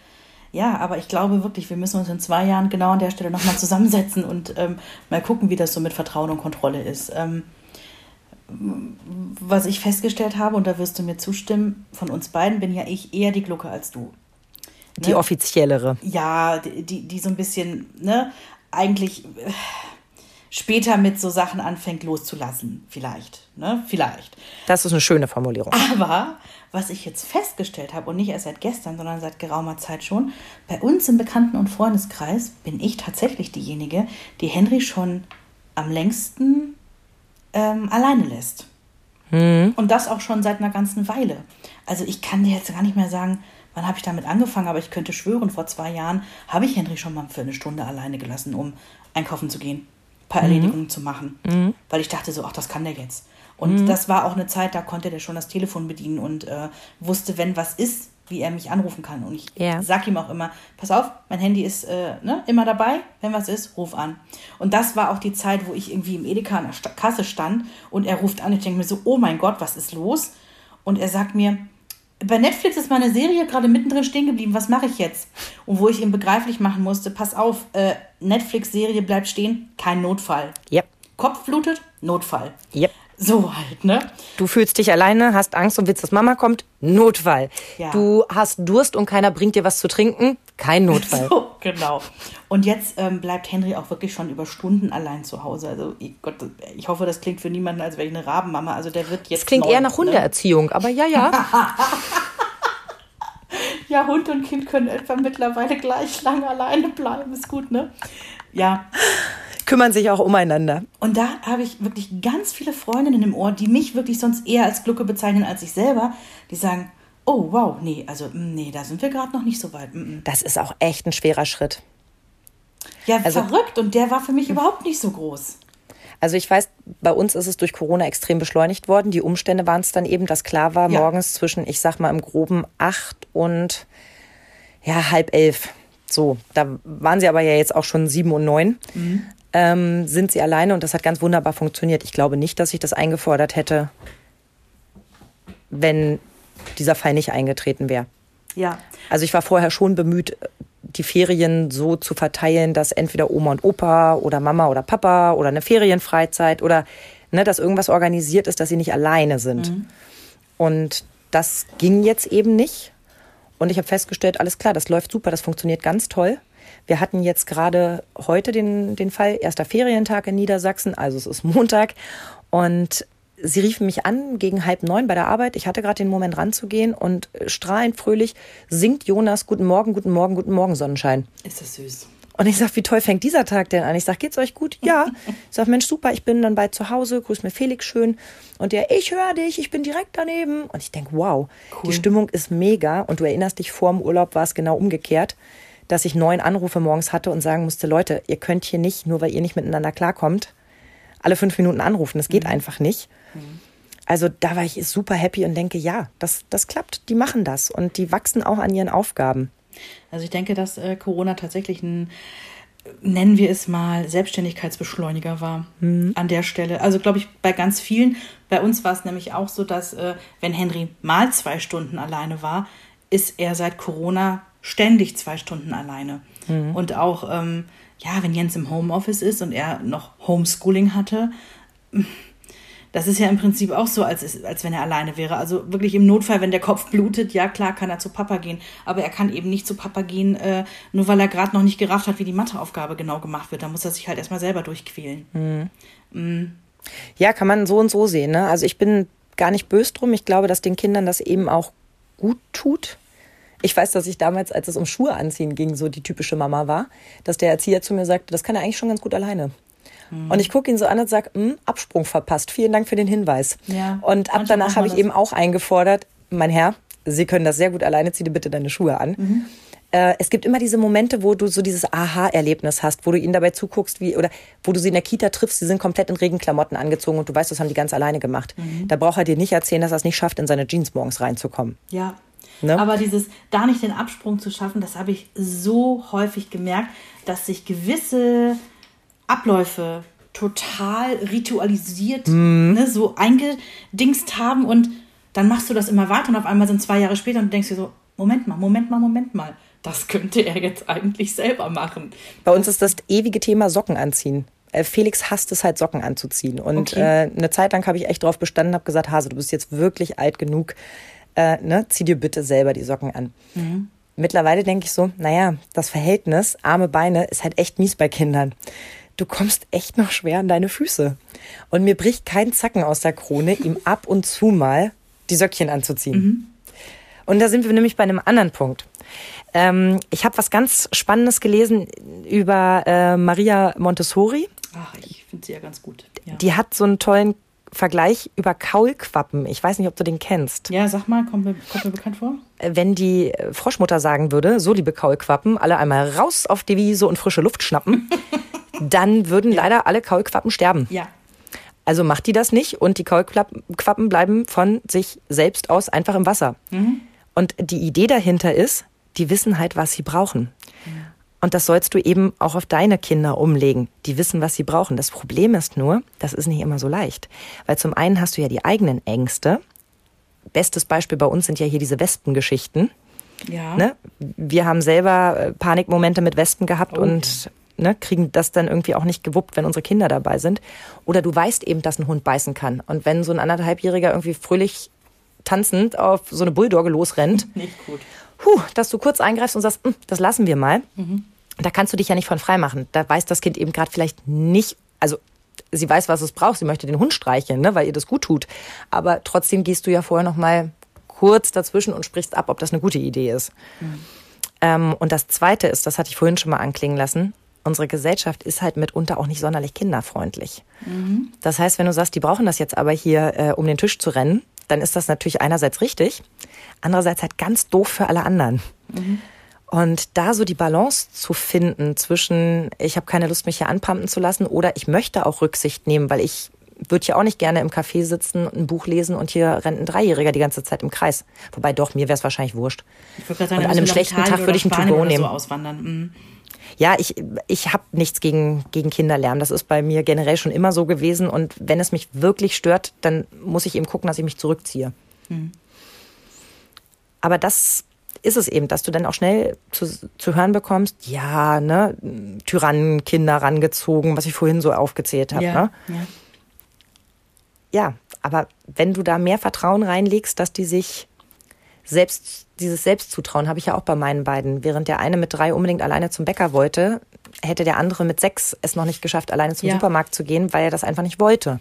Ja, aber ich glaube wirklich, wir müssen uns in zwei Jahren genau an der Stelle nochmal zusammensetzen *laughs* und ähm, mal gucken, wie das so mit Vertrauen und Kontrolle ist. Ähm, was ich festgestellt habe, und da wirst du mir zustimmen, von uns beiden bin ja ich eher die Glucke als du. Die offiziellere. Ja, die, die, so ein bisschen, ne, eigentlich äh, später mit so Sachen anfängt loszulassen. Vielleicht, ne, vielleicht. Das ist eine schöne Formulierung. Aber was ich jetzt festgestellt habe, und nicht erst seit gestern, sondern seit geraumer Zeit schon, bei uns im Bekannten- und Freundeskreis bin ich tatsächlich diejenige, die Henry schon am längsten ähm, alleine lässt. Und das auch schon seit einer ganzen Weile. Also ich kann dir jetzt gar nicht mehr sagen, wann habe ich damit angefangen, aber ich könnte schwören, vor zwei Jahren habe ich Henry schon mal für eine Stunde alleine gelassen, um einkaufen zu gehen, ein paar Erledigungen zu machen. Weil ich dachte so, ach, das kann der jetzt. Und das war auch eine Zeit, da konnte der schon das Telefon bedienen und äh, wusste, wenn was ist, wie er mich anrufen kann. Und ich Ja. sag ihm auch immer, pass auf, mein Handy ist äh, ne, immer dabei, wenn was ist, ruf an. Und das war auch die Zeit, wo ich irgendwie im Edeka an der Kasse stand und er ruft an. Ich denke mir so, oh mein Gott, was ist los? Und er sagt mir, bei Netflix ist meine Serie gerade mittendrin stehen geblieben, was mache ich jetzt? Und wo ich ihm begreiflich machen musste, pass auf, äh, Netflix-Serie bleibt stehen, kein Notfall. Yep. Kopf blutet, Notfall. Yep. So halt, ne? Du fühlst dich alleine, hast Angst und willst, dass Mama kommt. Notfall. Ja. Du hast Durst und keiner bringt dir was zu trinken. Kein Notfall. *laughs* So, genau. Und jetzt ähm, bleibt Henry auch wirklich schon über Stunden allein zu Hause. Also ich, Gott, ich hoffe, das klingt für niemanden, als wäre ich eine Rabenmama. Also der wird jetzt. Das klingt neun, eher nach Ne? Hundeerziehung, aber ja, ja. *laughs* Ja, Hund und Kind können etwa mittlerweile gleich lange alleine bleiben. Ist gut, ne? Ja. Kümmern sich auch umeinander. Und da habe ich wirklich ganz viele Freundinnen im Ohr, die mich wirklich sonst eher als Glucke bezeichnen als ich selber, die sagen, oh wow, nee, also mm, nee, da sind wir gerade noch nicht so weit. Mm, mm. Das ist auch echt ein schwerer Schritt. Ja, Also- verrückt und der war für mich überhaupt nicht so groß. Also ich weiß, bei uns ist es durch Corona extrem beschleunigt worden. Die Umstände waren es dann eben, dass klar war, Ja. morgens zwischen, ich sag mal, im groben acht und ja, halb elf. So, da waren sie aber ja jetzt auch schon sieben und neun. Ähm, sind sie alleine und das hat ganz wunderbar funktioniert. Ich glaube nicht, dass ich das eingefordert hätte, wenn dieser Fall nicht eingetreten wäre. Ja. Also ich war vorher schon bemüht, die Ferien so zu verteilen, dass entweder Oma und Opa oder Mama oder Papa oder eine Ferienfreizeit oder ne, dass irgendwas organisiert ist, dass sie nicht alleine sind. Und das ging jetzt eben nicht. Und ich habe festgestellt, alles klar, das läuft super, das funktioniert ganz toll. Wir hatten jetzt gerade heute den, den Fall, erster Ferientag in Niedersachsen, also es ist Montag. Und sie riefen mich an gegen halb neun bei der Arbeit. Ich hatte gerade den Moment ranzugehen und strahlend fröhlich singt Jonas Guten Morgen, Guten Morgen, Guten Morgen, Sonnenschein. Ist das süß. Und ich sag, wie toll fängt dieser Tag denn an? Ich sag, geht's euch gut? *laughs* Ja. Ich sag, Mensch, super, ich bin dann bald zu Hause, grüß mir Felix schön. Und der, ich höre dich, ich bin direkt daneben. Und ich denk, wow, die Stimmung ist mega. Und du erinnerst dich, vor dem Urlaub war es genau umgekehrt. Dass ich neun Anrufe morgens hatte und sagen musste, Leute, ihr könnt hier nicht, nur weil ihr nicht miteinander klarkommt, alle fünf Minuten anrufen. Das geht mhm. einfach nicht. Mhm. Also da war ich super happy und denke, ja, das, das klappt. Die machen das und die wachsen auch an ihren Aufgaben. Also ich denke, dass äh, Corona tatsächlich ein, nennen wir es mal, Selbstständigkeitsbeschleuniger war mhm. an der Stelle. Also glaube ich, bei ganz vielen. Bei uns war es nämlich auch so, dass äh, wenn Henry mal zwei Stunden alleine war, ist er seit Corona ständig zwei Stunden alleine. Mhm. Und auch, ähm, ja, wenn Jens im Homeoffice ist und er noch Homeschooling hatte, das ist ja im Prinzip auch so, als, als wenn er alleine wäre. Also wirklich im Notfall, wenn der Kopf blutet, ja klar kann er zu Papa gehen. Aber er kann eben nicht zu Papa gehen, äh, nur weil er gerade noch nicht gerafft hat, wie die Matheaufgabe genau gemacht wird. Da muss er sich halt erstmal selber durchquälen. Mhm. Mhm. Ja, kann man so und so sehen. Ne? Also ich bin gar nicht böse drum. Ich glaube, dass den Kindern das eben auch gut tut. Ich weiß, dass ich damals, als es um Schuhe anziehen ging, so die typische Mama war, dass der Erzieher zu mir sagte, das kann er eigentlich schon ganz gut alleine. Mhm. Und ich gucke ihn so an und sage, hm, Absprung verpasst. Vielen Dank für den Hinweis. Ja, und ab danach habe ich eben auch eingefordert, mein Herr, Sie können das sehr gut alleine, zieh dir bitte deine Schuhe an. Mhm. Äh, es gibt immer diese Momente, wo du so dieses Aha-Erlebnis hast, wo du ihnen dabei zuguckst, wie, oder wo du sie in der Kita triffst, sie sind komplett in Regenklamotten angezogen und du weißt, das haben die ganz alleine gemacht. Mhm. Da braucht er dir nicht erzählen, dass er es nicht schafft, in seine Jeans morgens reinzukommen. Ja, Ne? Aber dieses, da nicht den Absprung zu schaffen, das habe ich so häufig gemerkt, dass sich gewisse Abläufe total ritualisiert, mm. ne, so eingedingst haben und dann machst du das immer weiter und auf einmal sind zwei Jahre später und du denkst dir so, Moment mal, Moment mal, Moment mal, das könnte er jetzt eigentlich selber machen. Bei uns ist das ewige Thema Socken anziehen. Äh, Felix hasst es halt, Socken anzuziehen. Und okay. äh, eine Zeit lang habe ich echt drauf bestanden, habe gesagt, Hase, du bist jetzt wirklich alt genug, äh, ne, zieh dir bitte selber die Socken an. Mhm. Mittlerweile denke ich so, naja, das Verhältnis arme Beine ist halt echt mies bei Kindern. Du kommst echt noch schwer an deine Füße. Und mir bricht kein Zacken aus der Krone, ihm ab und zu mal die Söckchen anzuziehen. Mhm. Und da sind wir nämlich bei einem anderen Punkt. Ähm, ich habe was ganz Spannendes gelesen über äh, Maria Montessori. Ach, ich finde sie ja ganz gut. Ja. Die hat so einen tollen Vergleich über Kaulquappen. Ich weiß nicht, ob du den kennst. Ja, sag mal, kommt mir, kommt mir bekannt vor. Äh, wenn die Froschmutter sagen würde, so liebe Kaulquappen, alle einmal raus auf die Wiese und frische Luft schnappen, *laughs* dann würden ja. leider alle Kaulquappen sterben. Ja. Also macht die das nicht und die Kaulquappen bleiben von sich selbst aus einfach im Wasser. Mhm. Und die Idee dahinter ist, die wissen halt, was sie brauchen. Und das sollst du eben auch auf deine Kinder umlegen. Die wissen, was sie brauchen. Das Problem ist nur, das ist nicht immer so leicht. Weil zum einen hast du ja die eigenen Ängste. Bestes Beispiel bei uns sind ja hier diese Wespengeschichten. Ja. Ne? Wir haben selber äh, Panikmomente mit Wespen gehabt oh, und ne, kriegen das dann irgendwie auch nicht gewuppt, wenn unsere Kinder dabei sind. Oder du weißt eben, dass ein Hund beißen kann. Und wenn so ein anderthalbjähriger irgendwie fröhlich tanzend auf so eine Bulldogge losrennt, nicht gut. Puh, dass du kurz eingreifst und sagst, hm, das lassen wir mal. Mhm da kannst du dich ja nicht von frei machen. Da weiß das Kind eben gerade vielleicht nicht, also sie weiß, was es braucht. Sie möchte den Hund streicheln, ne, weil ihr das gut tut. Aber trotzdem gehst du ja vorher noch mal kurz dazwischen und sprichst ab, ob das eine gute Idee ist. Mhm. Ähm, und das Zweite ist, das hatte ich vorhin schon mal anklingen lassen, unsere Gesellschaft ist halt mitunter auch nicht sonderlich kinderfreundlich. Mhm. Das heißt, wenn du sagst, die brauchen das jetzt aber hier, äh, um den Tisch zu rennen, dann ist das natürlich einerseits richtig, andererseits halt ganz doof für alle anderen. Mhm. Und da so die Balance zu finden zwischen, ich habe keine Lust, mich hier anpumpen zu lassen oder ich möchte auch Rücksicht nehmen, weil ich würde ja auch nicht gerne im Café sitzen, ein Buch lesen und hier rennt ein Dreijähriger die ganze Zeit im Kreis. Wobei doch, mir wäre es wahrscheinlich wurscht. Ich sagen, und an einem schlechten Tag würde ich ein To-Go nehmen. So auswandern. Mhm. Ja, ich, ich habe nichts gegen, gegen Kinderlärm. Das ist bei mir generell schon immer so gewesen. Und wenn es mich wirklich stört, dann muss ich eben gucken, dass ich mich zurückziehe. Mhm. Aber das ist es eben, dass du dann auch schnell zu, zu hören bekommst, ja, ne, Tyrannenkinder rangezogen, was ich vorhin so aufgezählt habe. Ja, ne? ja. ja, aber wenn du da mehr Vertrauen reinlegst, dass die sich selbst, dieses Selbstzutrauen habe ich ja auch bei meinen beiden. Während der eine mit drei unbedingt alleine zum Bäcker wollte, hätte der andere mit sechs es noch nicht geschafft, alleine zum ja. Supermarkt zu gehen, weil er das einfach nicht wollte.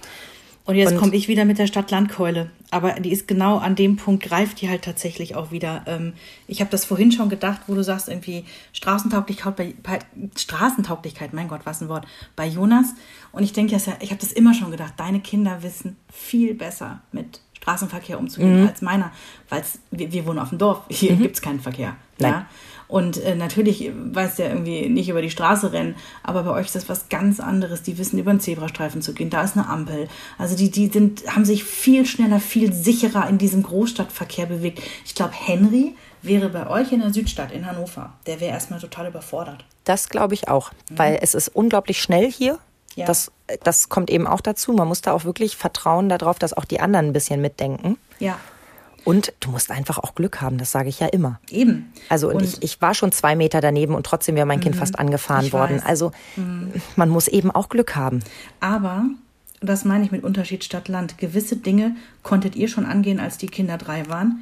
Und jetzt komme ich wieder mit der Stadt-Land-Keule. Aber die ist genau an dem Punkt, greift die halt tatsächlich auch wieder. Ähm, ich habe das vorhin schon gedacht, wo du sagst, irgendwie Straßentauglichkeit, bei, bei Straßentauglichkeit, mein Gott, was ein Wort, bei Jonas. Und ich denke, ich habe das immer schon gedacht, deine Kinder wissen viel besser mit Straßenverkehr umzugehen als meiner, weil wir, wir wohnen auf dem Dorf, hier gibt's keinen Verkehr. Nein. Ja? Und äh, natürlich weiß der irgendwie nicht über die Straße rennen, aber bei euch ist das was ganz anderes. Die wissen über den Zebrastreifen zu gehen, da ist eine Ampel. Also die, die sind, haben sich viel schneller, viel sicherer in diesem Großstadtverkehr bewegt. Ich glaube, Henry wäre bei euch in der Südstadt in Hannover, der wäre erstmal total überfordert. Das glaube ich auch, weil es ist unglaublich schnell hier. Ja. Das, das kommt eben auch dazu. Man muss da auch wirklich vertrauen darauf, dass auch die anderen ein bisschen mitdenken. Ja, Und du musst einfach auch Glück haben, das sage ich ja immer. eben. Also und, Und- ich, ich war schon zwei Meter daneben und trotzdem wäre mein Kind fast angefahren worden. weiß. Mhm. Also man muss eben auch Glück haben. Aber, und das meine ich mit Unterschied Stadt-Land, gewisse Dinge konntet ihr schon angehen, als die Kinder drei waren.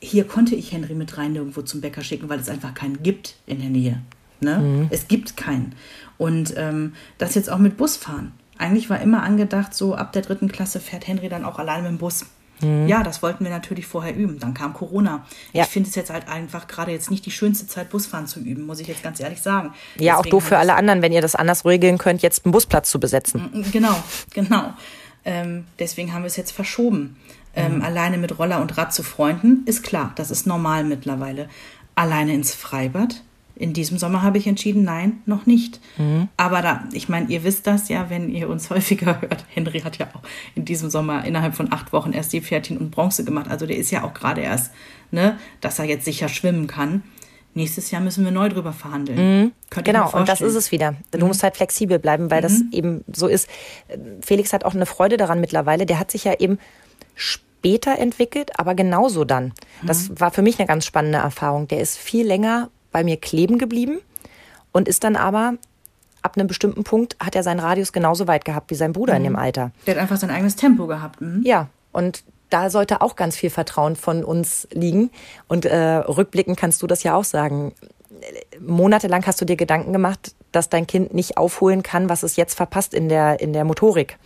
Hier konnte ich Henry mit rein nirgendwo zum Bäcker schicken, weil es einfach keinen gibt in der Nähe. Ne? Es gibt keinen. Und ähm, das jetzt auch mit Busfahren. Eigentlich war immer angedacht, so ab der dritten Klasse fährt Henry dann auch alleine mit dem Bus. Ja, das wollten wir natürlich vorher üben. Dann kam Corona. Ja. Ich finde es jetzt halt einfach gerade jetzt nicht die schönste Zeit, Busfahren zu üben, muss ich jetzt ganz ehrlich sagen. Ja, auch Deswegen doof für haben wir alle anderen, wenn ihr das anders regeln könnt, jetzt einen Busplatz zu besetzen. Genau, genau. Ähm, deswegen haben wir es jetzt verschoben. Ähm, Mhm. Alleine mit Roller und Rad zu Freunden ist klar, das ist normal mittlerweile. Alleine ins Freibad. In diesem Sommer habe ich entschieden, nein, noch nicht. Mhm. Aber da, ich meine, ihr wisst das ja, wenn ihr uns *laughs* häufiger hört. Henry hat ja auch in diesem Sommer innerhalb von acht Wochen erst die Pferdchen und Bronze gemacht. Also der ist ja auch gerade erst, ne, dass er jetzt sicher schwimmen kann. Nächstes Jahr müssen wir neu drüber verhandeln. Könnt ihr Genau, und das ist es wieder. Du musst halt flexibel bleiben, weil das eben so ist. Felix hat auch eine Freude daran mittlerweile. Der hat sich ja eben später entwickelt, aber genauso dann. Das war für mich eine ganz spannende Erfahrung. Der ist viel länger bei mir kleben geblieben und ist dann aber ab einem bestimmten Punkt hat er seinen Radius genauso weit gehabt wie sein Bruder in dem Alter. Der hat einfach sein eigenes Tempo gehabt. Mhm. Ja, und da sollte auch ganz viel Vertrauen von uns liegen. Und äh, rückblickend kannst du das ja auch sagen. Monatelang hast du dir Gedanken gemacht, dass dein Kind nicht aufholen kann, was es jetzt verpasst in der, in der Motorik,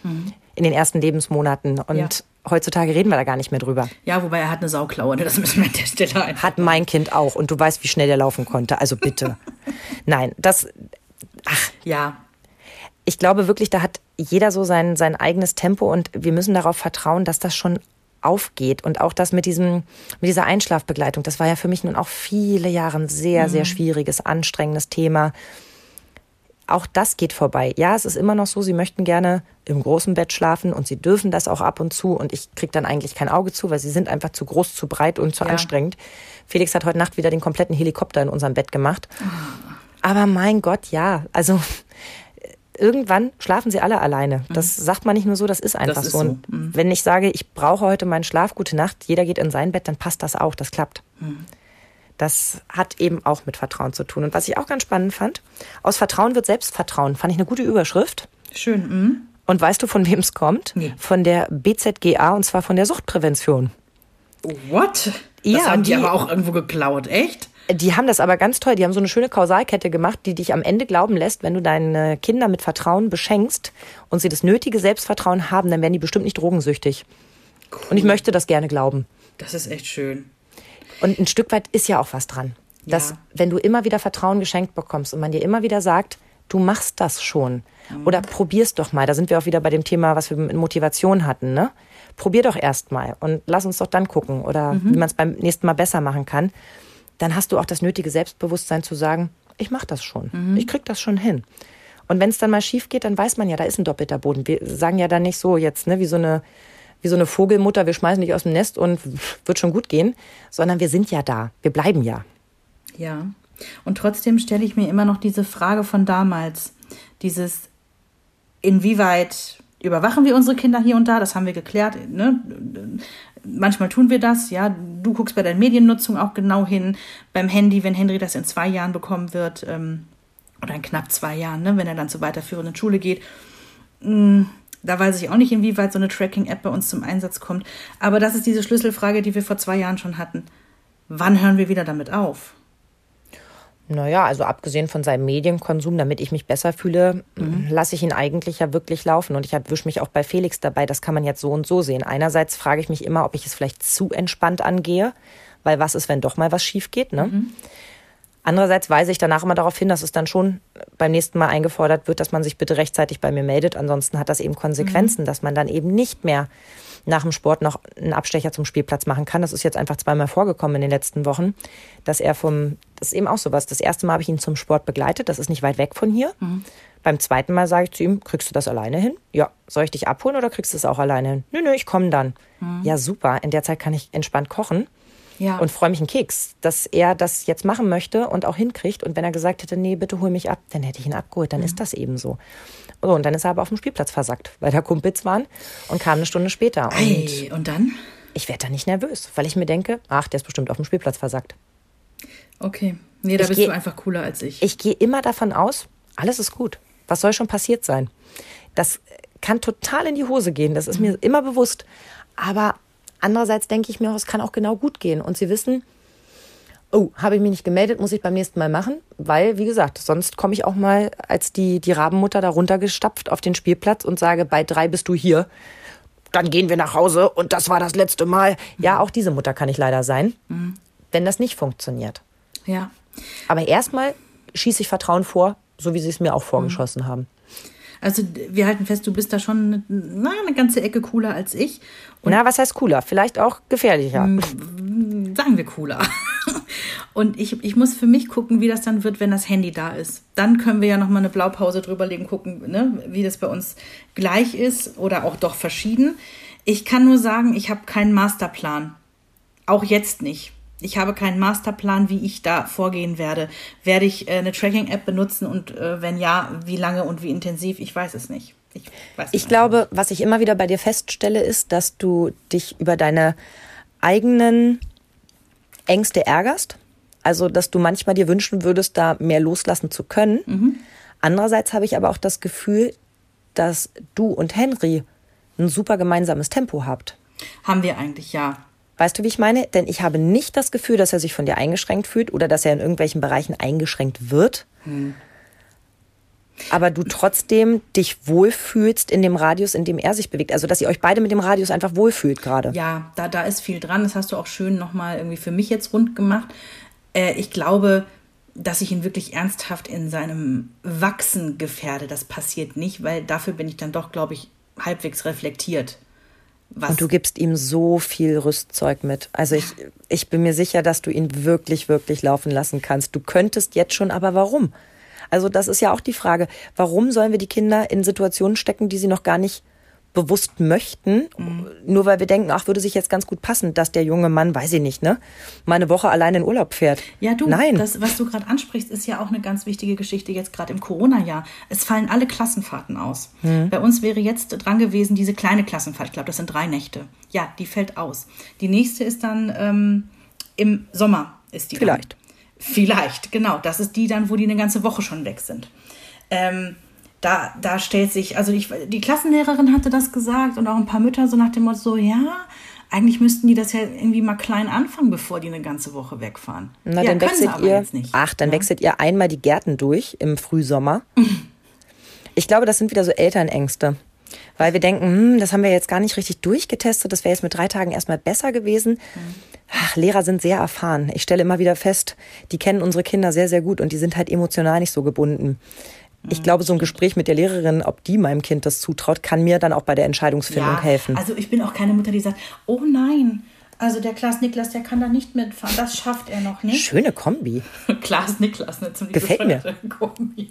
in den ersten Lebensmonaten. Und Ja. heutzutage reden wir da gar nicht mehr drüber. Ja, wobei er hat eine Sauklaue, ne? das müssen wir an der Stelle einfach. Hat mein Kind auch. Und du weißt, wie schnell der laufen konnte. Also bitte. *laughs* Nein, das, Ja, ich glaube wirklich, da hat jeder so sein, sein eigenes Tempo und wir müssen darauf vertrauen, dass das schon aufgeht. Und auch das mit diesem, mit dieser Einschlafbegleitung, das war ja für mich nun auch viele Jahre ein sehr, sehr schwieriges, anstrengendes Thema. Auch das geht vorbei. Ja, es ist immer noch so, sie möchten gerne im großen Bett schlafen und sie dürfen das auch ab und zu und ich krieg dann eigentlich kein Auge zu, weil sie sind einfach zu groß, zu breit und zu Ja. anstrengend. Felix hat heute Nacht wieder den kompletten Helikopter in unserem Bett gemacht. Aber mein Gott, ja, also irgendwann schlafen sie alle alleine. Das sagt man nicht nur so, das ist einfach ist so. so. Und wenn ich sage, ich brauche heute meinen Schlaf, gute Nacht, jeder geht in sein Bett, dann passt das auch, das klappt. Das hat eben auch mit Vertrauen zu tun. Und was ich auch ganz spannend fand, aus Vertrauen wird Selbstvertrauen, fand ich eine gute Überschrift. schön. Mhm. Und weißt du, von wem es kommt? Nee. Von der BZGA und zwar von der Suchtprävention. What? Das Ja, haben die, die- aber auch irgendwo geklaut, echt? Die haben das aber ganz toll. Die haben so eine schöne Kausalkette gemacht, die dich am Ende glauben lässt, wenn du deine Kinder mit Vertrauen beschenkst und sie das nötige Selbstvertrauen haben, dann werden die bestimmt nicht drogensüchtig. Und ich möchte das gerne glauben. Das ist echt schön. Und ein Stück weit ist ja auch was dran. Dass, Ja. wenn du immer wieder Vertrauen geschenkt bekommst und man dir immer wieder sagt, du machst das schon. Oder probier's doch mal. Da sind wir auch wieder bei dem Thema, was wir mit Motivation hatten, ne? Probier doch erst mal und lass uns doch dann gucken. Oder wie man es beim nächsten Mal besser machen kann. Dann hast du auch das nötige Selbstbewusstsein zu sagen, ich mach das schon. Ich krieg das schon hin. Und wenn es dann mal schief geht, dann weiß man ja, da ist ein doppelter Boden. Wir sagen ja dann nicht so jetzt, ne, wie so eine, wie so eine Vogelmutter, wir schmeißen dich aus dem Nest und wird schon gut gehen, sondern wir sind ja da. Wir bleiben ja. Ja. Und trotzdem stelle ich mir immer noch diese Frage von damals. Dieses, inwieweit überwachen wir unsere Kinder hier und da? Das haben wir geklärt. Ne? Manchmal tun wir das, ja. Du guckst bei der Mediennutzung auch genau hin. Beim Handy, wenn Henry das in zwei Jahren bekommen wird, ähm, oder in knapp zwei Jahren, ne, wenn er dann zur weiterführenden Schule geht. Mm, Da weiß ich auch nicht, inwieweit so eine Tracking-App bei uns zum Einsatz kommt. Aber das ist diese Schlüsselfrage, die wir vor zwei Jahren schon hatten. Wann hören wir wieder damit auf? Naja, also abgesehen von seinem Medienkonsum, damit ich mich besser fühle, lasse ich ihn eigentlich ja wirklich laufen. Und ich erwische mich auch bei Felix dabei, das kann man jetzt so und so sehen. Einerseits frage ich mich immer, ob ich es vielleicht zu entspannt angehe, weil was ist, wenn doch mal was schief geht, ne? Andererseits weise ich danach immer darauf hin, dass es dann schon beim nächsten Mal eingefordert wird, dass man sich bitte rechtzeitig bei mir meldet. Ansonsten hat das eben Konsequenzen, dass man dann eben nicht mehr nach dem Sport noch einen Abstecher zum Spielplatz machen kann. Das ist jetzt einfach zweimal vorgekommen in den letzten Wochen, dass er vom, das ist eben auch sowas. Das erste Mal habe ich ihn zum Sport begleitet. Das ist nicht weit weg von hier. Mhm. Beim zweiten Mal sage ich zu ihm, kriegst du das alleine hin? Ja. Soll ich dich abholen oder kriegst du es auch alleine hin? Nö, nö, ich komme dann. Mhm. Ja, super. In der Zeit kann ich entspannt kochen. Ja. Und freue mich einen Keks, dass er das jetzt machen möchte und auch hinkriegt. Und wenn er gesagt hätte, nee, bitte hol mich ab, dann hätte ich ihn abgeholt. Dann mhm. ist das eben so. So, und dann ist er aber auf dem Spielplatz versackt, weil da Kumpels waren und kam eine Stunde später. Und, Ei, und dann? Ich werde da nicht nervös, weil ich mir denke, ach, der ist bestimmt auf dem Spielplatz versackt. Okay. Nee, da ich bist geh, du einfach cooler als ich. Ich gehe immer davon aus, alles ist gut. Was soll schon passiert sein? Das kann total in die Hose gehen, das ist mir immer bewusst. Aber andererseits denke ich mir, es kann auch genau gut gehen. Und sie wissen, oh, habe ich mich nicht gemeldet, muss ich beim nächsten Mal machen, weil, wie gesagt, sonst komme ich auch mal als die, die Rabenmutter da runtergestapft auf den Spielplatz und sage, bei drei bist du hier, dann gehen wir nach Hause und das war das letzte Mal. Ja, auch diese Mutter kann ich leider sein, mhm. wenn das nicht funktioniert. Ja. Aber erstmal schieße ich Vertrauen vor, so wie sie es mir auch vorgeschossen mhm. haben. Also wir halten fest, du bist da schon na, eine ganze Ecke cooler als ich. Und na, was heißt cooler? Vielleicht auch gefährlicher. Sagen wir cooler. Und ich, ich muss für mich gucken, wie das dann wird, wenn das Handy da ist. Dann können wir ja nochmal eine Blaupause drüberlegen, gucken, ne, wie das bei uns gleich ist oder auch doch verschieden. Ich kann nur sagen, ich habe keinen Masterplan. Auch jetzt nicht. Ich habe keinen Masterplan, wie ich da vorgehen werde. Werde ich äh, eine Tracking-App benutzen und äh, wenn ja, wie lange und wie intensiv? Ich weiß es nicht. Ich, weiß ich glaube, was ich immer wieder bei dir feststelle, ist, dass du dich über deine eigenen Ängste ärgerst. Also, dass du manchmal dir wünschen würdest, da mehr loslassen zu können. Mhm. Andererseits habe ich aber auch das Gefühl, dass du und Henry ein super gemeinsames Tempo habt. Haben wir eigentlich, ja. Weißt du, wie ich meine? Denn ich habe nicht das Gefühl, dass er sich von dir eingeschränkt fühlt oder dass er in irgendwelchen Bereichen eingeschränkt wird. Hm. Aber du trotzdem dich wohlfühlst in dem Radius, in dem er sich bewegt. Also, dass ihr euch beide mit dem Radius einfach wohlfühlt gerade. Ja, da, da ist viel dran. Das hast du auch schön nochmal irgendwie für mich jetzt rund gemacht. Äh, ich glaube, dass ich ihn wirklich ernsthaft in seinem Wachsen gefährde. Das passiert nicht, weil dafür bin ich dann doch, glaube ich, halbwegs reflektiert. Was? Und du gibst ihm so viel Rüstzeug mit. Also ich, ich bin mir sicher, dass du ihn wirklich, wirklich laufen lassen kannst. Du könntest jetzt schon, aber warum? Also das ist ja auch die Frage. Warum sollen wir die Kinder in Situationen stecken, die sie noch gar nicht bewusst möchten, mhm. nur weil wir denken, ach, würde sich jetzt ganz gut passen, dass der junge Mann, weiß ich nicht, ne, mal eine Woche allein in Urlaub fährt. Ja, du, Nein. das, was du gerade ansprichst, ist ja auch eine ganz wichtige Geschichte jetzt gerade im Corona-Jahr. Es fallen alle Klassenfahrten aus. Mhm. Bei uns wäre jetzt dran gewesen, diese kleine Klassenfahrt, ich glaube, das sind drei Nächte. Ja, die fällt aus. Die nächste ist dann ähm, im Sommer, ist die. Vielleicht. Dann. Vielleicht, genau. Das ist die dann, wo die eine ganze Woche schon weg sind. Ähm, da, da stellt sich, also ich, die Klassenlehrerin hatte das gesagt und auch ein paar Mütter so nach dem Motto, so, ja, eigentlich müssten die das ja irgendwie mal klein anfangen, bevor die eine ganze Woche wegfahren. Na, ja, dann wechselt ihr, ach, dann ja? wechselt ihr einmal die Gärten durch im Frühsommer. *laughs* ich glaube, das sind wieder so Elternängste. Weil wir denken, hm, das haben wir jetzt gar nicht richtig durchgetestet, das wäre jetzt mit drei Tagen erstmal besser gewesen. Mhm. Ach, Lehrer sind sehr erfahren. Ich stelle immer wieder fest, die kennen unsere Kinder sehr, sehr gut und die sind halt emotional nicht so gebunden. Ich glaube, so ein Gespräch mit der Lehrerin, ob die meinem Kind das zutraut, kann mir dann auch bei der Entscheidungsfindung ja, helfen. Also ich bin auch keine Mutter, die sagt, oh nein, also der Klaas Niklas, der kann da nicht mitfahren. Das schafft er noch nicht. Schöne Kombi. *laughs* Klaas Niklas, eine ziemlich Gefällt mir. *laughs* Kombi.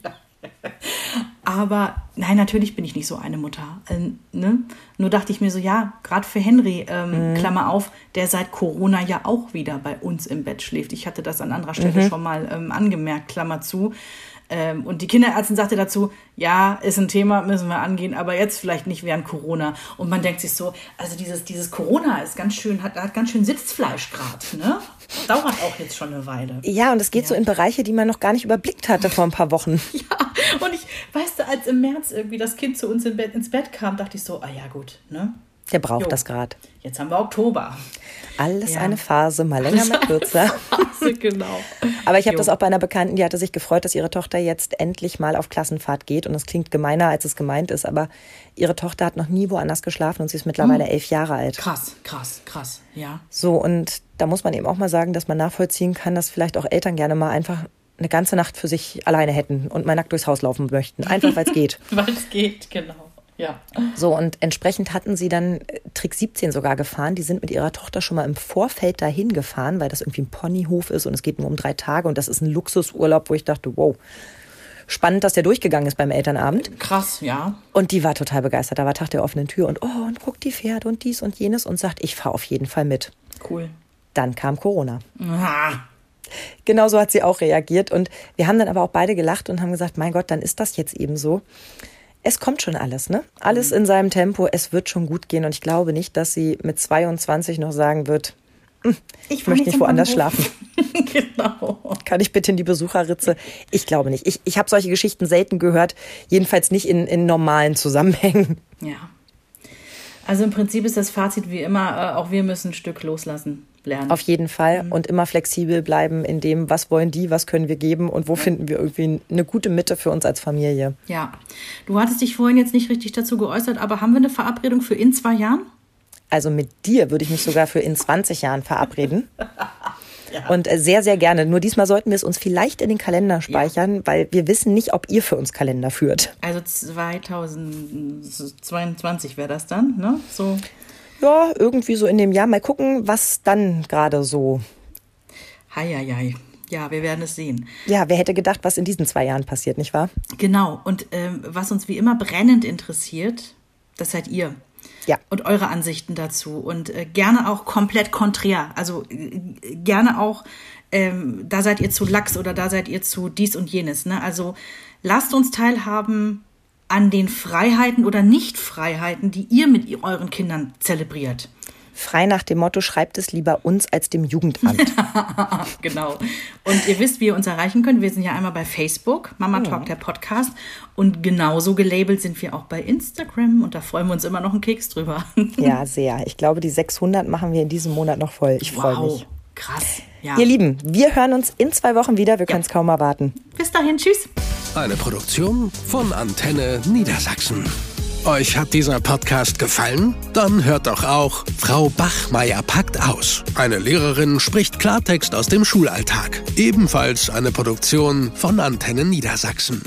Aber nein, natürlich bin ich nicht so eine Mutter. Ähm, ne? Nur dachte ich mir so, ja, gerade für Henry, ähm, mhm. Klammer auf, der seit Corona ja auch wieder bei uns im Bett schläft. Ich hatte das an anderer Stelle mhm. schon mal ähm, angemerkt, Klammer zu. Ähm, und die Kinderärztin sagte dazu, ja, ist ein Thema, müssen wir angehen, aber jetzt vielleicht nicht während Corona. Und man denkt sich so, also dieses, dieses Corona ist ganz schön, hat, hat ganz schön Sitzfleisch gerade, ne? Dauert auch jetzt schon eine Weile. Ja, und es geht ja. so in Bereiche, die man noch gar nicht überblickt hatte vor ein paar Wochen. *laughs* ja, und ich, weißt du, als im März irgendwie das Kind zu uns im Bett, ins Bett kam, dachte ich so, ah ja, gut, ne? Der braucht jo. das gerade. Jetzt haben wir Oktober. Alles ja. eine Phase, mal länger, mal kürzer. Phase, *laughs* genau. Aber ich habe das auch bei einer Bekannten, die hatte sich gefreut, dass ihre Tochter jetzt endlich mal auf Klassenfahrt geht. Und das klingt gemeiner, als es gemeint ist, aber ihre Tochter hat noch nie woanders geschlafen und sie ist mittlerweile hm. elf Jahre alt. Krass, krass, krass, ja. So, und da muss man eben auch mal sagen, dass man nachvollziehen kann, dass vielleicht auch Eltern gerne mal einfach eine ganze Nacht für sich alleine hätten und mal nackt durchs Haus laufen möchten. Einfach, weil es geht. *laughs* weil es geht, genau. Ja. So, und entsprechend hatten sie dann äh, Trick 17 sogar gefahren. Die sind mit ihrer Tochter schon mal im Vorfeld dahin gefahren, weil das irgendwie ein Ponyhof ist und es geht nur um drei Tage und das ist ein Luxusurlaub, wo ich dachte, wow, spannend, dass der durchgegangen ist beim Elternabend. Krass, ja. Und die war total begeistert. Da war Tag der offenen Tür und oh, und guckt die Pferde und dies und jenes und sagt, ich fahre auf jeden Fall mit. Cool. Dann kam Corona. Aha. Genauso hat sie auch reagiert. Und wir haben dann aber auch beide gelacht und haben gesagt, mein Gott, dann ist das jetzt eben so. Es kommt schon alles, ne? Alles in seinem Tempo. Es wird schon gut gehen. Und ich glaube nicht, dass sie mit 22 noch sagen wird, "Hm, ich, möchte nicht woanders Bahnhof." schlafen. *laughs* genau. Kann ich bitte in die Besucherritze? Ich glaube nicht. Ich, ich habe solche Geschichten selten gehört. Jedenfalls nicht in, in normalen Zusammenhängen. Ja. Also im Prinzip ist das Fazit wie immer, äh, auch wir müssen ein Stück loslassen lernen. Auf jeden Fall. Und immer flexibel bleiben in dem, was wollen die, was können wir geben und wo finden wir irgendwie eine gute Mitte für uns als Familie. ja. Du hattest dich vorhin jetzt nicht richtig dazu geäußert, aber haben wir eine Verabredung für in zwei Jahren? Also mit dir würde ich mich sogar für in 20 Jahren verabreden. *laughs* Und äh, sehr, sehr gerne. Nur diesmal sollten wir es uns vielleicht in den Kalender speichern, weil wir wissen nicht, ob ihr für uns Kalender führt. Also 2022 wäre das dann, ne? So. Ja, irgendwie so in dem Jahr. Mal gucken, was dann gerade so. Heieiei. Ja, wir werden es sehen. Ja, wer hätte gedacht, was in diesen zwei Jahren passiert, nicht wahr? Genau. Und ähm, was uns wie immer brennend interessiert, das seid ihr. Ja. Und eure Ansichten dazu. Und äh, gerne auch komplett konträr. Also äh, gerne auch, ähm, da seid ihr zu lax oder da seid ihr zu dies und jenes. Ne? Also lasst uns teilhaben an den Freiheiten oder Nicht-Freiheiten, die ihr mit euren Kindern zelebriert. Frei nach dem Motto, schreibt es lieber uns als dem Jugendamt. *laughs* Genau. Und ihr wisst, wie ihr uns erreichen könnt. Wir sind ja einmal bei Facebook, Mama Talk, der Podcast. Und genauso gelabelt sind wir auch bei Instagram. Und da freuen wir uns immer noch einen Keks drüber. ja, *laughs* sehr. Ich glaube, die 600 machen wir in diesem Monat noch voll. Ich freue mich. Krass. Ja. Ihr Lieben, wir hören uns in zwei Wochen wieder. Wir können es kaum erwarten. Bis dahin. Tschüss. Eine Produktion von Antenne Niedersachsen. Euch hat dieser Podcast gefallen? Dann hört doch auch Frau Bachmeier packt aus. Eine Lehrerin spricht Klartext aus dem Schulalltag. Ebenfalls eine Produktion von Antenne Niedersachsen.